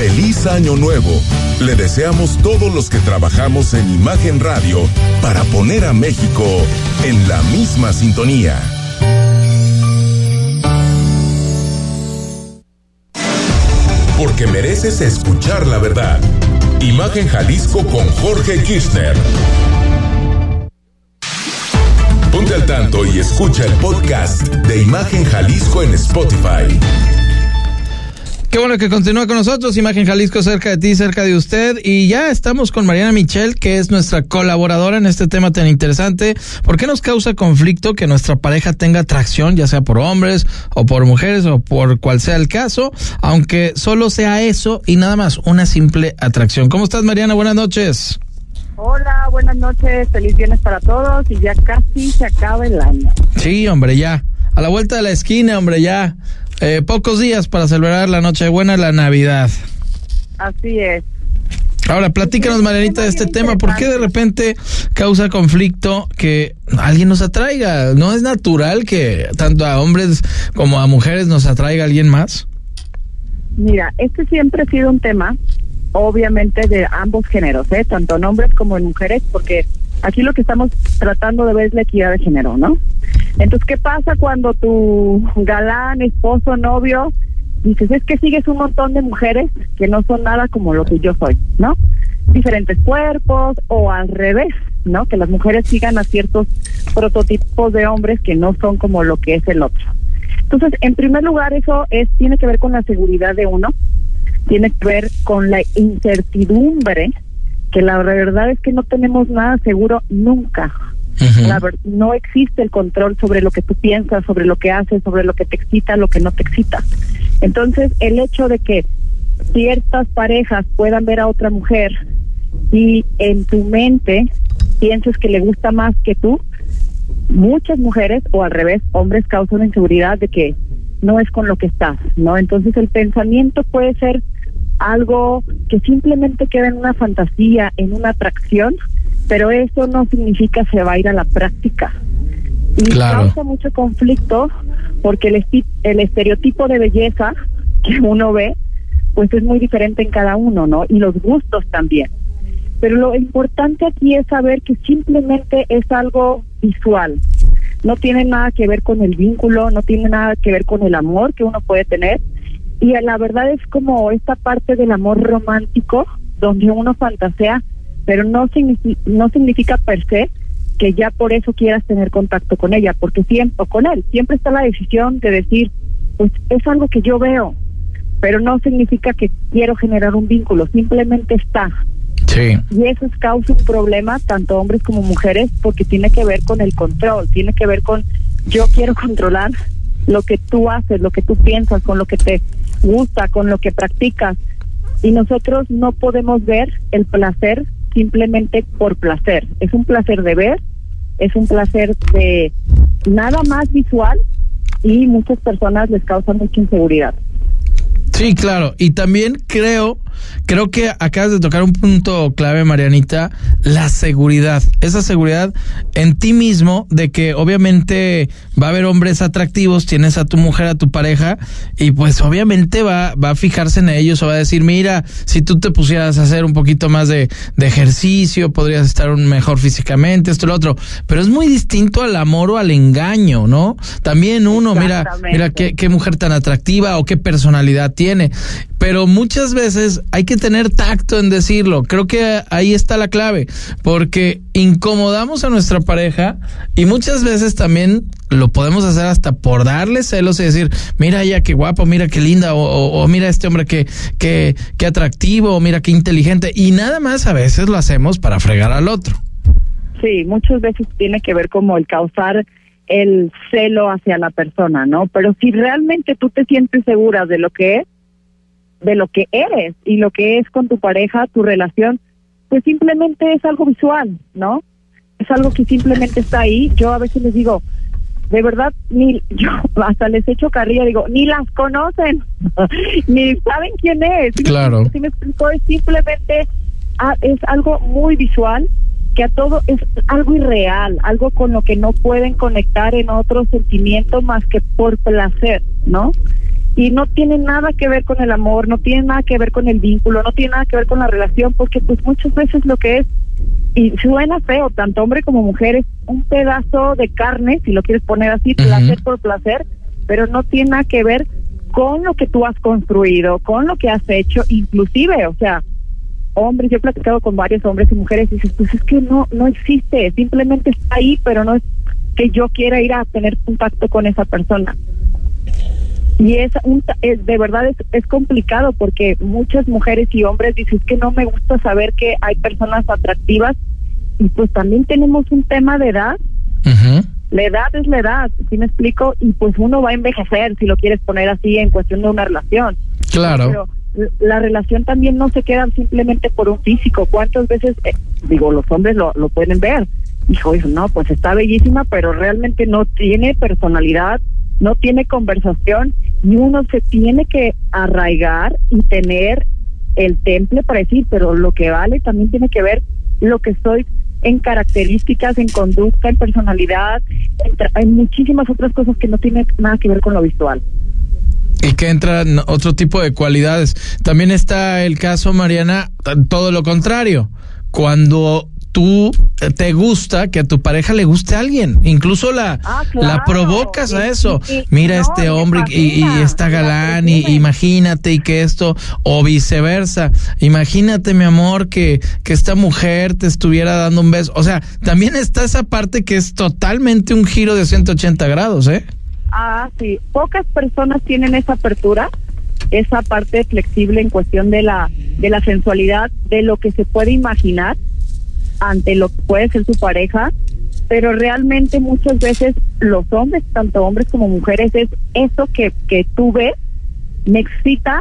Feliz Año Nuevo. Le deseamos todos los que trabajamos en Imagen Radio para poner a México en la misma sintonía. Porque mereces escuchar la verdad. Imagen Jalisco con Jorge Kirchner. Ponte al tanto y escucha el podcast de Imagen Jalisco en Spotify. Qué bueno que continúa con nosotros, Imagen Jalisco, cerca de ti, cerca de usted. Y ya estamos con Mariana Michel, que es nuestra colaboradora en este tema tan interesante. ¿Por qué nos causa conflicto que nuestra pareja tenga atracción, ya sea por hombres o por mujeres o por cual sea el caso? Aunque solo sea eso y nada más, una simple atracción. ¿Cómo estás, Mariana? Buenas noches. Hola, buenas noches, feliz viernes para todos y ya casi se acaba el año. Sí, hombre, ya. A la vuelta de la esquina, hombre, ya. Eh, pocos días para celebrar la Nochebuena, la Navidad. Así es. Ahora, platícanos, Marianita, de este tema. ¿Por qué de repente causa conflicto que alguien nos atraiga? ¿No es natural que tanto a hombres como a mujeres nos atraiga alguien más? Mira, este siempre ha sido un tema, obviamente, de ambos géneros, ¿eh? tanto en hombres como en mujeres, porque aquí lo que estamos tratando de ver es la equidad de género, ¿no? Entonces, ¿qué pasa cuando tu galán, esposo, novio, dices, es que sigues un montón de mujeres que no son nada como lo que yo soy, ¿no? Diferentes cuerpos o al revés, ¿no? Que las mujeres sigan a ciertos prototipos de hombres que no son como lo que es el otro. Entonces, en primer lugar, eso es tiene que ver con la seguridad de uno, tiene que ver con la incertidumbre, que la verdad es que no tenemos nada seguro nunca. La no existe el control sobre lo que tú piensas, sobre lo que haces, sobre lo que te excita, lo que no te excita. Entonces, el hecho de que ciertas parejas puedan ver a otra mujer y en tu mente pienses que le gusta más que tú, muchas mujeres o al revés, hombres causan inseguridad de que no es con lo que estás, ¿no? Entonces el pensamiento puede ser algo que simplemente queda en una fantasía, en una atracción, pero eso no significa se va a ir a la práctica. Y causa mucho conflicto porque el, el estereotipo de belleza que uno ve, pues es muy diferente en cada uno, ¿no? Y los gustos también. Pero lo importante aquí es saber que simplemente es algo visual. No tiene nada que ver con el vínculo, no tiene nada que ver con el amor que uno puede tener. Y la verdad es como esta parte del amor romántico, donde uno fantasea, pero no significa, no significa per se que ya por eso quieras tener contacto con ella, porque siempre, con él, siempre está la decisión de decir, pues es algo que yo veo, pero no significa que quiero generar un vínculo, simplemente está. Sí. Y eso es causa un problema, tanto hombres como mujeres, porque tiene que ver con el control, tiene que ver con yo quiero controlar lo que tú haces, lo que tú piensas, con lo que te gusta, con lo que practicas. Y nosotros no podemos ver el placer simplemente por placer. Es un placer de ver, es un placer de nada más visual y muchas personas les causa mucha inseguridad. Sí, claro. Y también creo creo que acabas de tocar un punto clave, Marianita, la seguridad. Esa seguridad en ti mismo de que obviamente va a haber hombres atractivos, tienes a tu mujer, a tu pareja, y pues obviamente va, va a fijarse en ellos o va a decir, mira, si tú te pusieras a hacer un poquito más de, de ejercicio, podrías estar un mejor físicamente, esto y lo otro. Pero es muy distinto al amor o al engaño, ¿no? También uno, mira, mira qué, qué mujer tan atractiva o qué personalidad tiene. Pero muchas veces hay que tener tacto en decirlo. Creo que ahí está la clave, porque incomodamos a nuestra pareja y muchas veces también lo podemos hacer hasta por darle celos y decir, mira ella qué guapo, mira qué linda, o, o, mira este hombre qué, qué, qué atractivo, o mira qué inteligente. Y nada más a veces lo hacemos para fregar al otro. Sí, muchas veces tiene que ver como el causar el celo hacia la persona, ¿no? Pero si realmente tú te sientes segura de lo que es, de lo que eres y lo que es con tu pareja, tu relación, pues simplemente es algo visual, ¿no? Es algo que simplemente está ahí. Yo a veces les digo, de verdad, ni yo hasta les echo carrilla, digo, ni las conocen, ni saben quién es. ¿Sí Claro. Me, sí me explico, es simplemente ah, es algo muy visual que a todo es algo irreal, algo con lo que no pueden conectar en otro sentimiento más que por placer, ¿no? Y no tiene nada que ver con el amor, no tiene nada que ver con el vínculo, no tiene nada que ver con la relación, porque pues muchas veces lo que es, y suena feo, tanto hombre como mujer, es un pedazo de carne, si lo quieres poner así, placer por placer, pero no tiene nada que ver con lo que tú has construido, con lo que has hecho, inclusive, o sea, hombres, yo he platicado con varios hombres y mujeres y dices, pues es que no, no existe, simplemente está ahí, pero no es que yo quiera ir a tener contacto con esa persona. Y es, un, es de verdad es, es complicado porque muchas mujeres y hombres dicen "Es que no me gusta saber que hay personas atractivas y pues también tenemos un tema de edad. La edad es la edad, ¿sí me explico? Y pues uno va a envejecer si lo quieres poner así en cuestión de una relación. Claro. Pero la relación también no se queda simplemente por un físico. ¿Cuántas veces, eh, digo, los hombres lo, lo pueden ver? Hijo, hijo, no, pues está bellísima, pero realmente no tiene personalidad, no tiene conversación y uno se tiene que arraigar y tener el temple para decir, pero lo que vale también tiene que ver lo que soy en características, en conducta, en personalidad, en, muchísimas otras cosas que no tienen nada que ver con lo visual. y que entran otro tipo de cualidades. También está el caso, Mariana, todo lo contrario. Cuando tú te gusta que a tu pareja le guste a alguien, incluso la, Ah, claro. la provocas a eso. y- y- Mira no, este hombre y, y está galán y imagínate y que esto o viceversa. Imagínate, mi amor, que, que esta mujer te estuviera dando un beso. O sea, también está esa parte que es totalmente un giro de 180 grados, ¿eh? Ah, sí. Pocas personas tienen esa apertura, esa parte flexible en cuestión de la de la sensualidad, de lo que se puede imaginar ante lo que puede ser su pareja, pero realmente muchas veces los hombres, tanto hombres como mujeres, es eso que, que tú ves, me excita,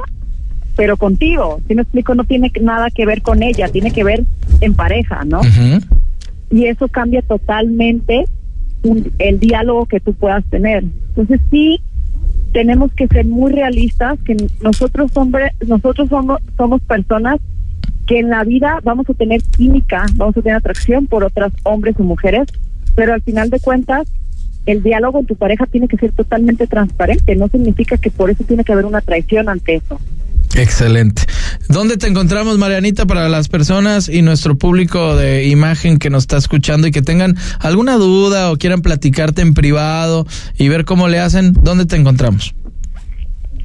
pero contigo. Si me explico, no tiene nada que ver con ella, tiene que ver en pareja, ¿no? y eso cambia totalmente un- el diálogo que tú puedas tener. Entonces sí tenemos que ser muy realistas que nosotros hombres, nosotros somos somos personas que en la vida vamos a tener química, vamos a tener atracción por otras hombres o mujeres, pero al final de cuentas el diálogo en tu pareja tiene que ser totalmente transparente, no significa que por eso tiene que haber una traición ante eso. Excelente. ¿Dónde te encontramos, Marianita, para las personas y nuestro público de imagen que nos está escuchando y que tengan alguna duda o quieran platicarte en privado y ver cómo le hacen? ¿Dónde te encontramos?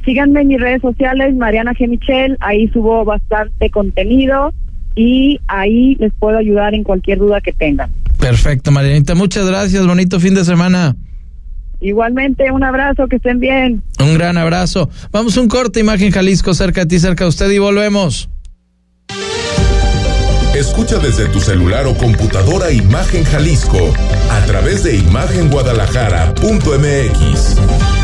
Síganme en mis redes sociales, Mariana G. Michel, ahí subo bastante contenido y ahí les puedo ayudar en cualquier duda que tengan. Perfecto, Marianita. Muchas gracias. Bonito fin de semana. Igualmente, un abrazo, que estén bien. Un gran abrazo. Vamos a un corte, Imagen Jalisco, cerca de ti, cerca de usted y volvemos. Escucha desde tu celular o computadora Imagen Jalisco a través de imagenguadalajara.mx.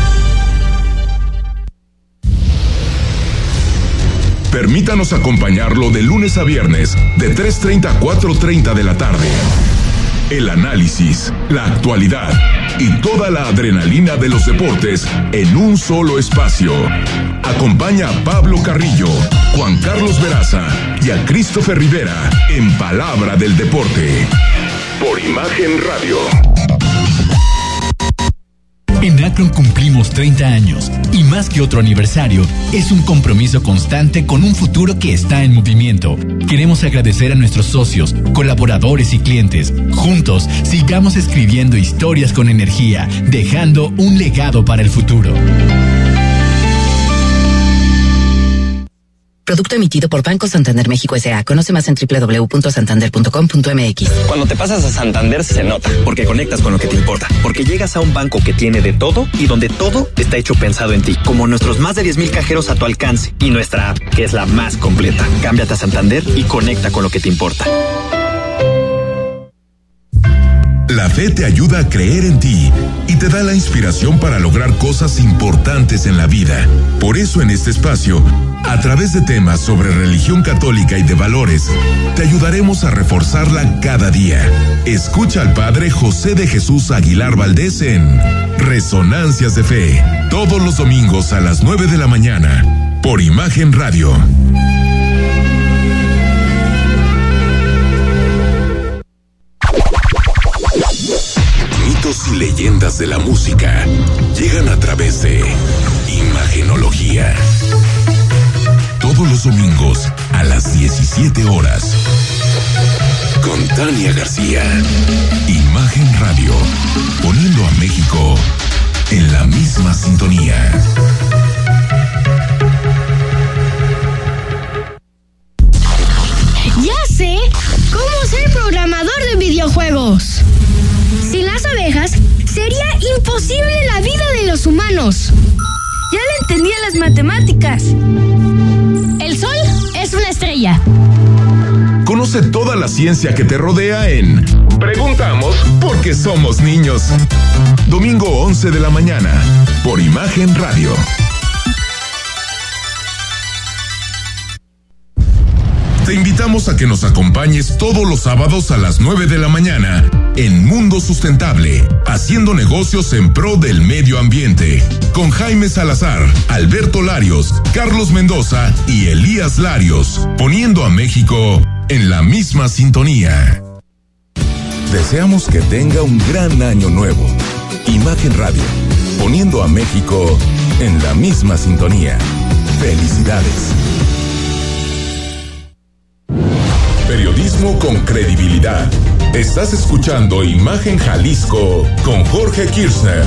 Permítanos acompañarlo de lunes a viernes de 3.30 a 4.30 de la tarde. el análisis, la actualidad y toda la adrenalina de los deportes en un solo espacio. Acompaña a Pablo Carrillo, Juan Carlos Veraza y a Christopher Rivera en Palabra del Deporte. Por Imagen Radio. En Akron cumplimos 30 años y más que otro aniversario, es un compromiso constante con un futuro que está en movimiento. Queremos agradecer a nuestros socios, colaboradores y clientes. Juntos, sigamos escribiendo historias con energía, dejando un legado para el futuro. Producto emitido por Banco Santander México S.A. Conoce más en www.santander.com.mx. Cuando te pasas a Santander se nota, porque conectas con lo que te importa, porque llegas a un banco que tiene de todo y donde todo está hecho pensado en ti, como nuestros más de 10.000 cajeros a tu alcance y nuestra app, que es la más completa. Cámbiate a Santander y conecta con lo que te importa. La fe te ayuda a creer en ti y te da la inspiración para lograr cosas importantes en la vida. Por eso en este espacio, a través de temas sobre religión católica y de valores, te ayudaremos a reforzarla cada día. Escucha al Padre José de Jesús Aguilar Valdés en Resonancias de Fe, todos los domingos a las 9 de la mañana, por Imagen Radio. Mitos y leyendas de la música llegan a través de Imagenología. Todos los domingos a las 17 horas. Con Tania García. Imagen Radio. Poniendo a México en la misma sintonía. Ya sé cómo ser programador de videojuegos. Sin las abejas, sería imposible la vida de los humanos. Ya le entendí a las matemáticas. El sol es una estrella. Conoce toda la ciencia que te rodea en Preguntamos porque somos niños. Domingo 11 de la mañana, por Imagen Radio. Te invitamos a que nos acompañes todos los sábados a las 9 de la mañana en Mundo Sustentable, haciendo negocios en pro del medio ambiente, con Jaime Salazar, Alberto Larios, Carlos Mendoza y Elías Larios, poniendo a México en la misma sintonía. Deseamos que tenga un gran año nuevo. Imagen Radio, poniendo a México en la misma sintonía. Felicidades. Periodismo con credibilidad. Estás escuchando Imagen Jalisco con Jorge Kirchner.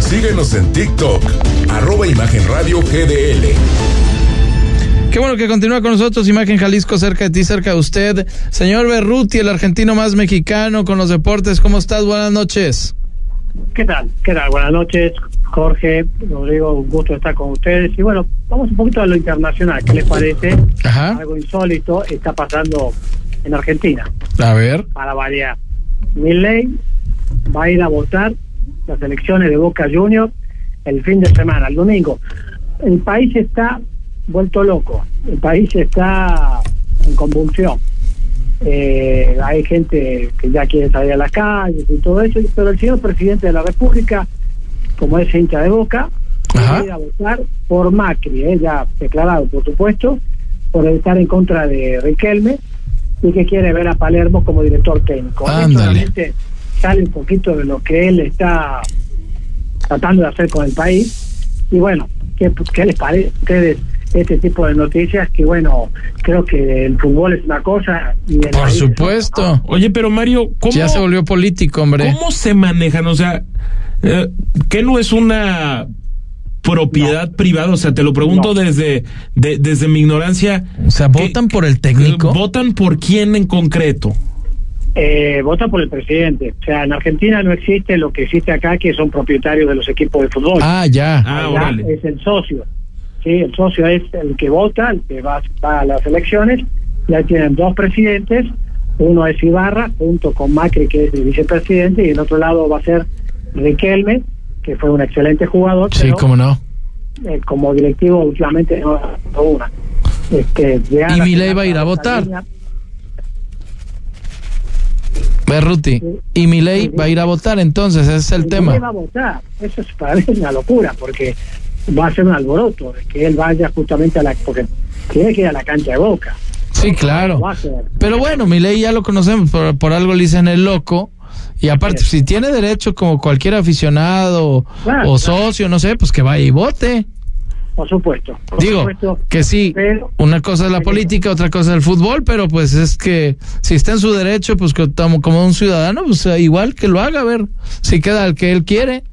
Síguenos en TikTok, arroba Imagen Radio GDL. Qué bueno que continúa con nosotros, Imagen Jalisco, cerca de ti, cerca de usted. Señor Berruti, el argentino más mexicano con los deportes, ¿cómo estás? Buenas noches. ¿Qué tal? ¿Qué tal? Buenas noches, Jorge, Rodrigo, un gusto estar con ustedes. Y bueno, vamos un poquito a lo internacional. ¿Qué les parece? Algo insólito está pasando en Argentina. A ver. Para variar. Milley va a ir a votar las elecciones de Boca Juniors el fin de semana, el domingo. El país está vuelto loco. El país está en convulsión. Eh, hay gente que ya quiere salir a las calles y todo eso, pero el señor presidente de la República, como es hincha de boca, va a ir a votar por Macri, eh, ya declarado por supuesto, por estar en contra de Riquelme y que quiere ver a Palermo como director técnico. Esto realmente sale un poquito de lo que él está tratando de hacer con el país. Y bueno, ¿qué, qué les parece a ustedes este tipo de noticias? Que bueno, creo que el fútbol es una cosa y el Por es supuesto. Oye, pero Mario, ¿cómo, Ya se volvió político, hombre. ¿cómo se manejan? O sea, eh, ¿qué no es una propiedad privada? O sea, te lo pregunto desde, de- desde mi ignorancia. O sea, ¿votan por el técnico? ¿Votan por quién en concreto? eh, vota por el presidente. O sea, en Argentina no existe lo que existe acá, que son propietarios de los equipos de fútbol. Ah, ya. Allá es el socio. Sí, el socio es el que vota, el que va, va a las elecciones. Y ahí tienen dos presidentes. Uno es Ibarra, junto con Macri, que es el vicepresidente, y el otro lado va a ser Riquelme, que fue un excelente jugador. Sí, pero, cómo no. eh, como directivo últimamente no una. Este, ¿Y Milei va a ir a votar? Berruti. Y Milei va a ir a votar, entonces, ese es el tema. va a votar. Eso es para mí una locura, porque va a ser un alboroto de que él vaya justamente a la. Porque tiene que ir a la cancha de boca. Sí, claro. Pero bueno, Milei ya lo conocemos, por, por algo le dicen el loco. Y aparte, si tiene derecho como cualquier aficionado o socio, no sé, pues que vaya y vote. Por supuesto. Digo, que sí, una cosa es la política, otra cosa es el fútbol, pero pues es que si está en su derecho, pues como, como un ciudadano, pues igual que lo haga, a ver si queda el que él quiere.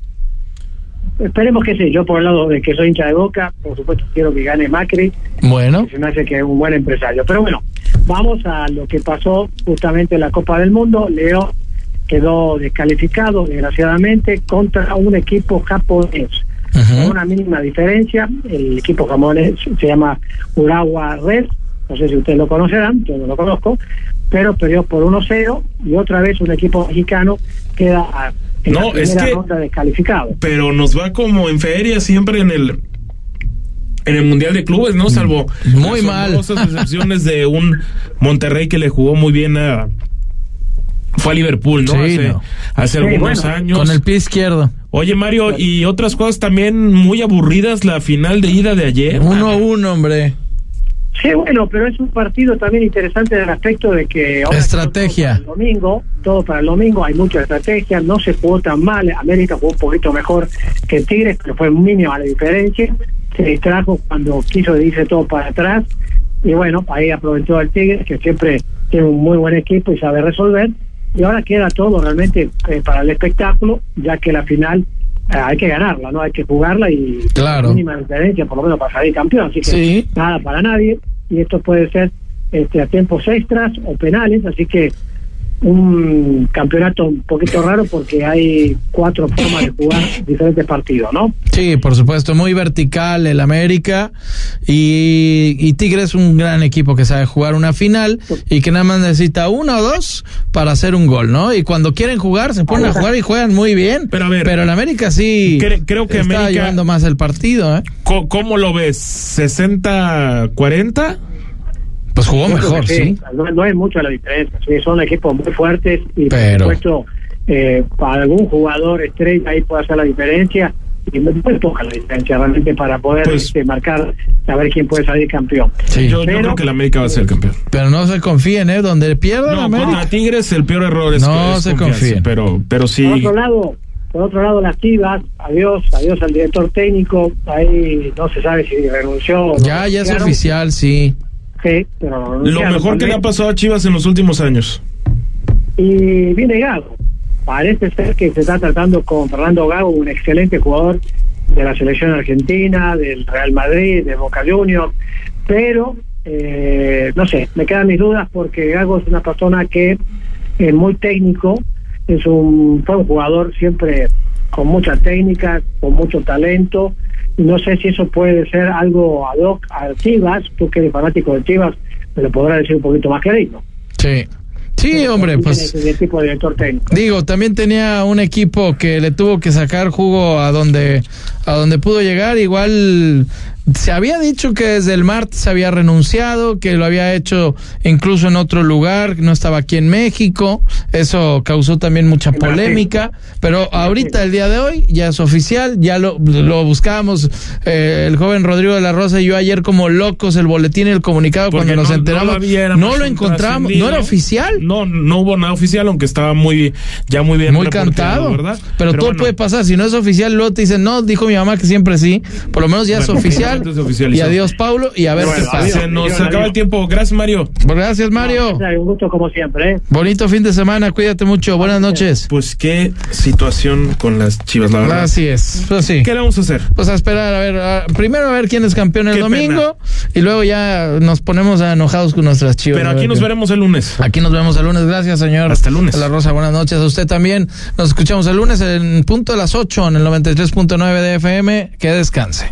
Esperemos que sí, yo por el lado de que soy hincha de boca, por supuesto quiero que gane Macri. Bueno. Se me hace que es un buen empresario. Pero bueno, vamos a lo que pasó justamente en la Copa del Mundo. Leo quedó descalificado, desgraciadamente, contra un equipo japonés. Con una mínima diferencia, el equipo japonés se llama Urawa Red, no sé si ustedes lo conocerán, yo no lo conozco, pero perdió por 1-0 y otra vez un equipo mexicano queda en no, la es que, ronda descalificado. Pero nos va como en feria siempre en el en el Mundial de Clubes, ¿no? Salvo muy mal. excepciones de un Monterrey que le jugó muy bien a fue a Liverpool, ¿no? hace, hace algunos años. Con el pie izquierdo. Oye, Mario, y otras cosas también muy aburridas, la final de ida de ayer. Uno a uno, hombre. Sí, bueno, pero es un partido también interesante en el aspecto de que... estrategia. el domingo, todo para el domingo, hay mucha estrategia, no se jugó tan mal, América jugó un poquito mejor que Tigres, pero fue mínima la diferencia, se distrajo cuando quiso irse todo para atrás, y bueno, ahí aprovechó el Tigres, que siempre tiene un muy buen equipo y sabe resolver, y ahora queda todo realmente eh, para el espectáculo, ya que la final eh, hay que ganarla, ¿no? Hay que jugarla y claro. mínima diferencia, por lo menos para salir campeón. Así que nada para nadie. Y esto puede ser este, a tiempos extras o penales, así que un campeonato un poquito raro porque hay cuatro formas de jugar diferentes partidos, ¿no? Sí, por supuesto, muy vertical el América y, y Tigre es un gran equipo que sabe jugar una final y que nada más necesita uno o dos para hacer un gol, ¿no? Y cuando quieren jugar se ponen a jugar y juegan muy bien. Pero a ver, pero el América sí creo que está América llevando más el partido, ¿eh? ¿Cómo, lo ves? ¿60-40? Pues jugó mejor, sí. No, no, hay mucha la diferencia. Sí, son equipos muy fuertes y por supuesto eh, para algún jugador estrella ahí puede hacer la diferencia y muy poca la diferencia realmente para poder Pues- este, marcar, saber quién puede salir campeón. Yo, yo creo que el América va a ser campeón. Pero no se confíen, ¿eh? Donde pierda No, América. contra Tigres el peor error es No es se confíen. Pero, pero sí. Por otro lado, por otro lado las Chivas, adiós, adiós al director técnico, ahí no se sabe si renunció. no Ya, ya es oficial, sí. Sí, pero Lo mejor que le ha pasado a Chivas en los últimos años. Y viene Gago. Parece ser que se está tratando con Fernando Gago, un excelente jugador de la selección argentina, del Real Madrid, de Boca Juniors, pero eh, no sé, me quedan mis dudas porque Gago es una persona que es muy técnico, es un, fue un jugador siempre con mucha técnica, con mucho talento, no sé si eso puede ser algo ad hoc a Chivas, tú que eres fanático de Chivas, me lo podrás decir un poquito más clarito. Sí. Sí, hombre, pues tipo de digo, también tenía un equipo que le tuvo que sacar jugo a donde a donde pudo llegar, igual se había dicho que desde el martes había renunciado, que lo había hecho incluso en otro lugar, no estaba aquí en México, eso causó también mucha polémica, pero ahorita el día de hoy ya es oficial, ya lo, lo buscábamos eh, el joven Rodrigo de la Rosa y yo ayer como locos el boletín y el comunicado Porque cuando nos no- no enteramos no más lo encontramos, no era oficial. No, no hubo nada oficial, aunque estaba muy, ya muy bien Muy cantado, ¿verdad? Pero, todo bueno, puede pasar. Si no es oficial, luego te dicen, no, dijo mi mamá que siempre sí. Por lo menos ya es oficial. Se. Y adiós, Paulo. Y a ver Bueno, qué pasa. se nos acaba el tiempo. Gracias, Mario. Gracias, Mario. Un gusto como siempre. ¿eh? Bonito fin de semana. Cuídate mucho. Buenas noches. Pues qué situación con las chivas, la verdad. Así es. Pues sí. ¿Qué le vamos a hacer? Pues a esperar, a ver, a- primero a ver quién es campeón el Qué domingo y luego ya nos ponemos enojados con nuestras chivas. Pero aquí ver nos qué- veremos el lunes. Aquí nos vemos el lunes. Gracias, señor. Hasta el lunes. La Rosa, buenas noches. A usted también. Nos escuchamos el lunes en punto de las 8 en el 93.9 de FM. Que descanse.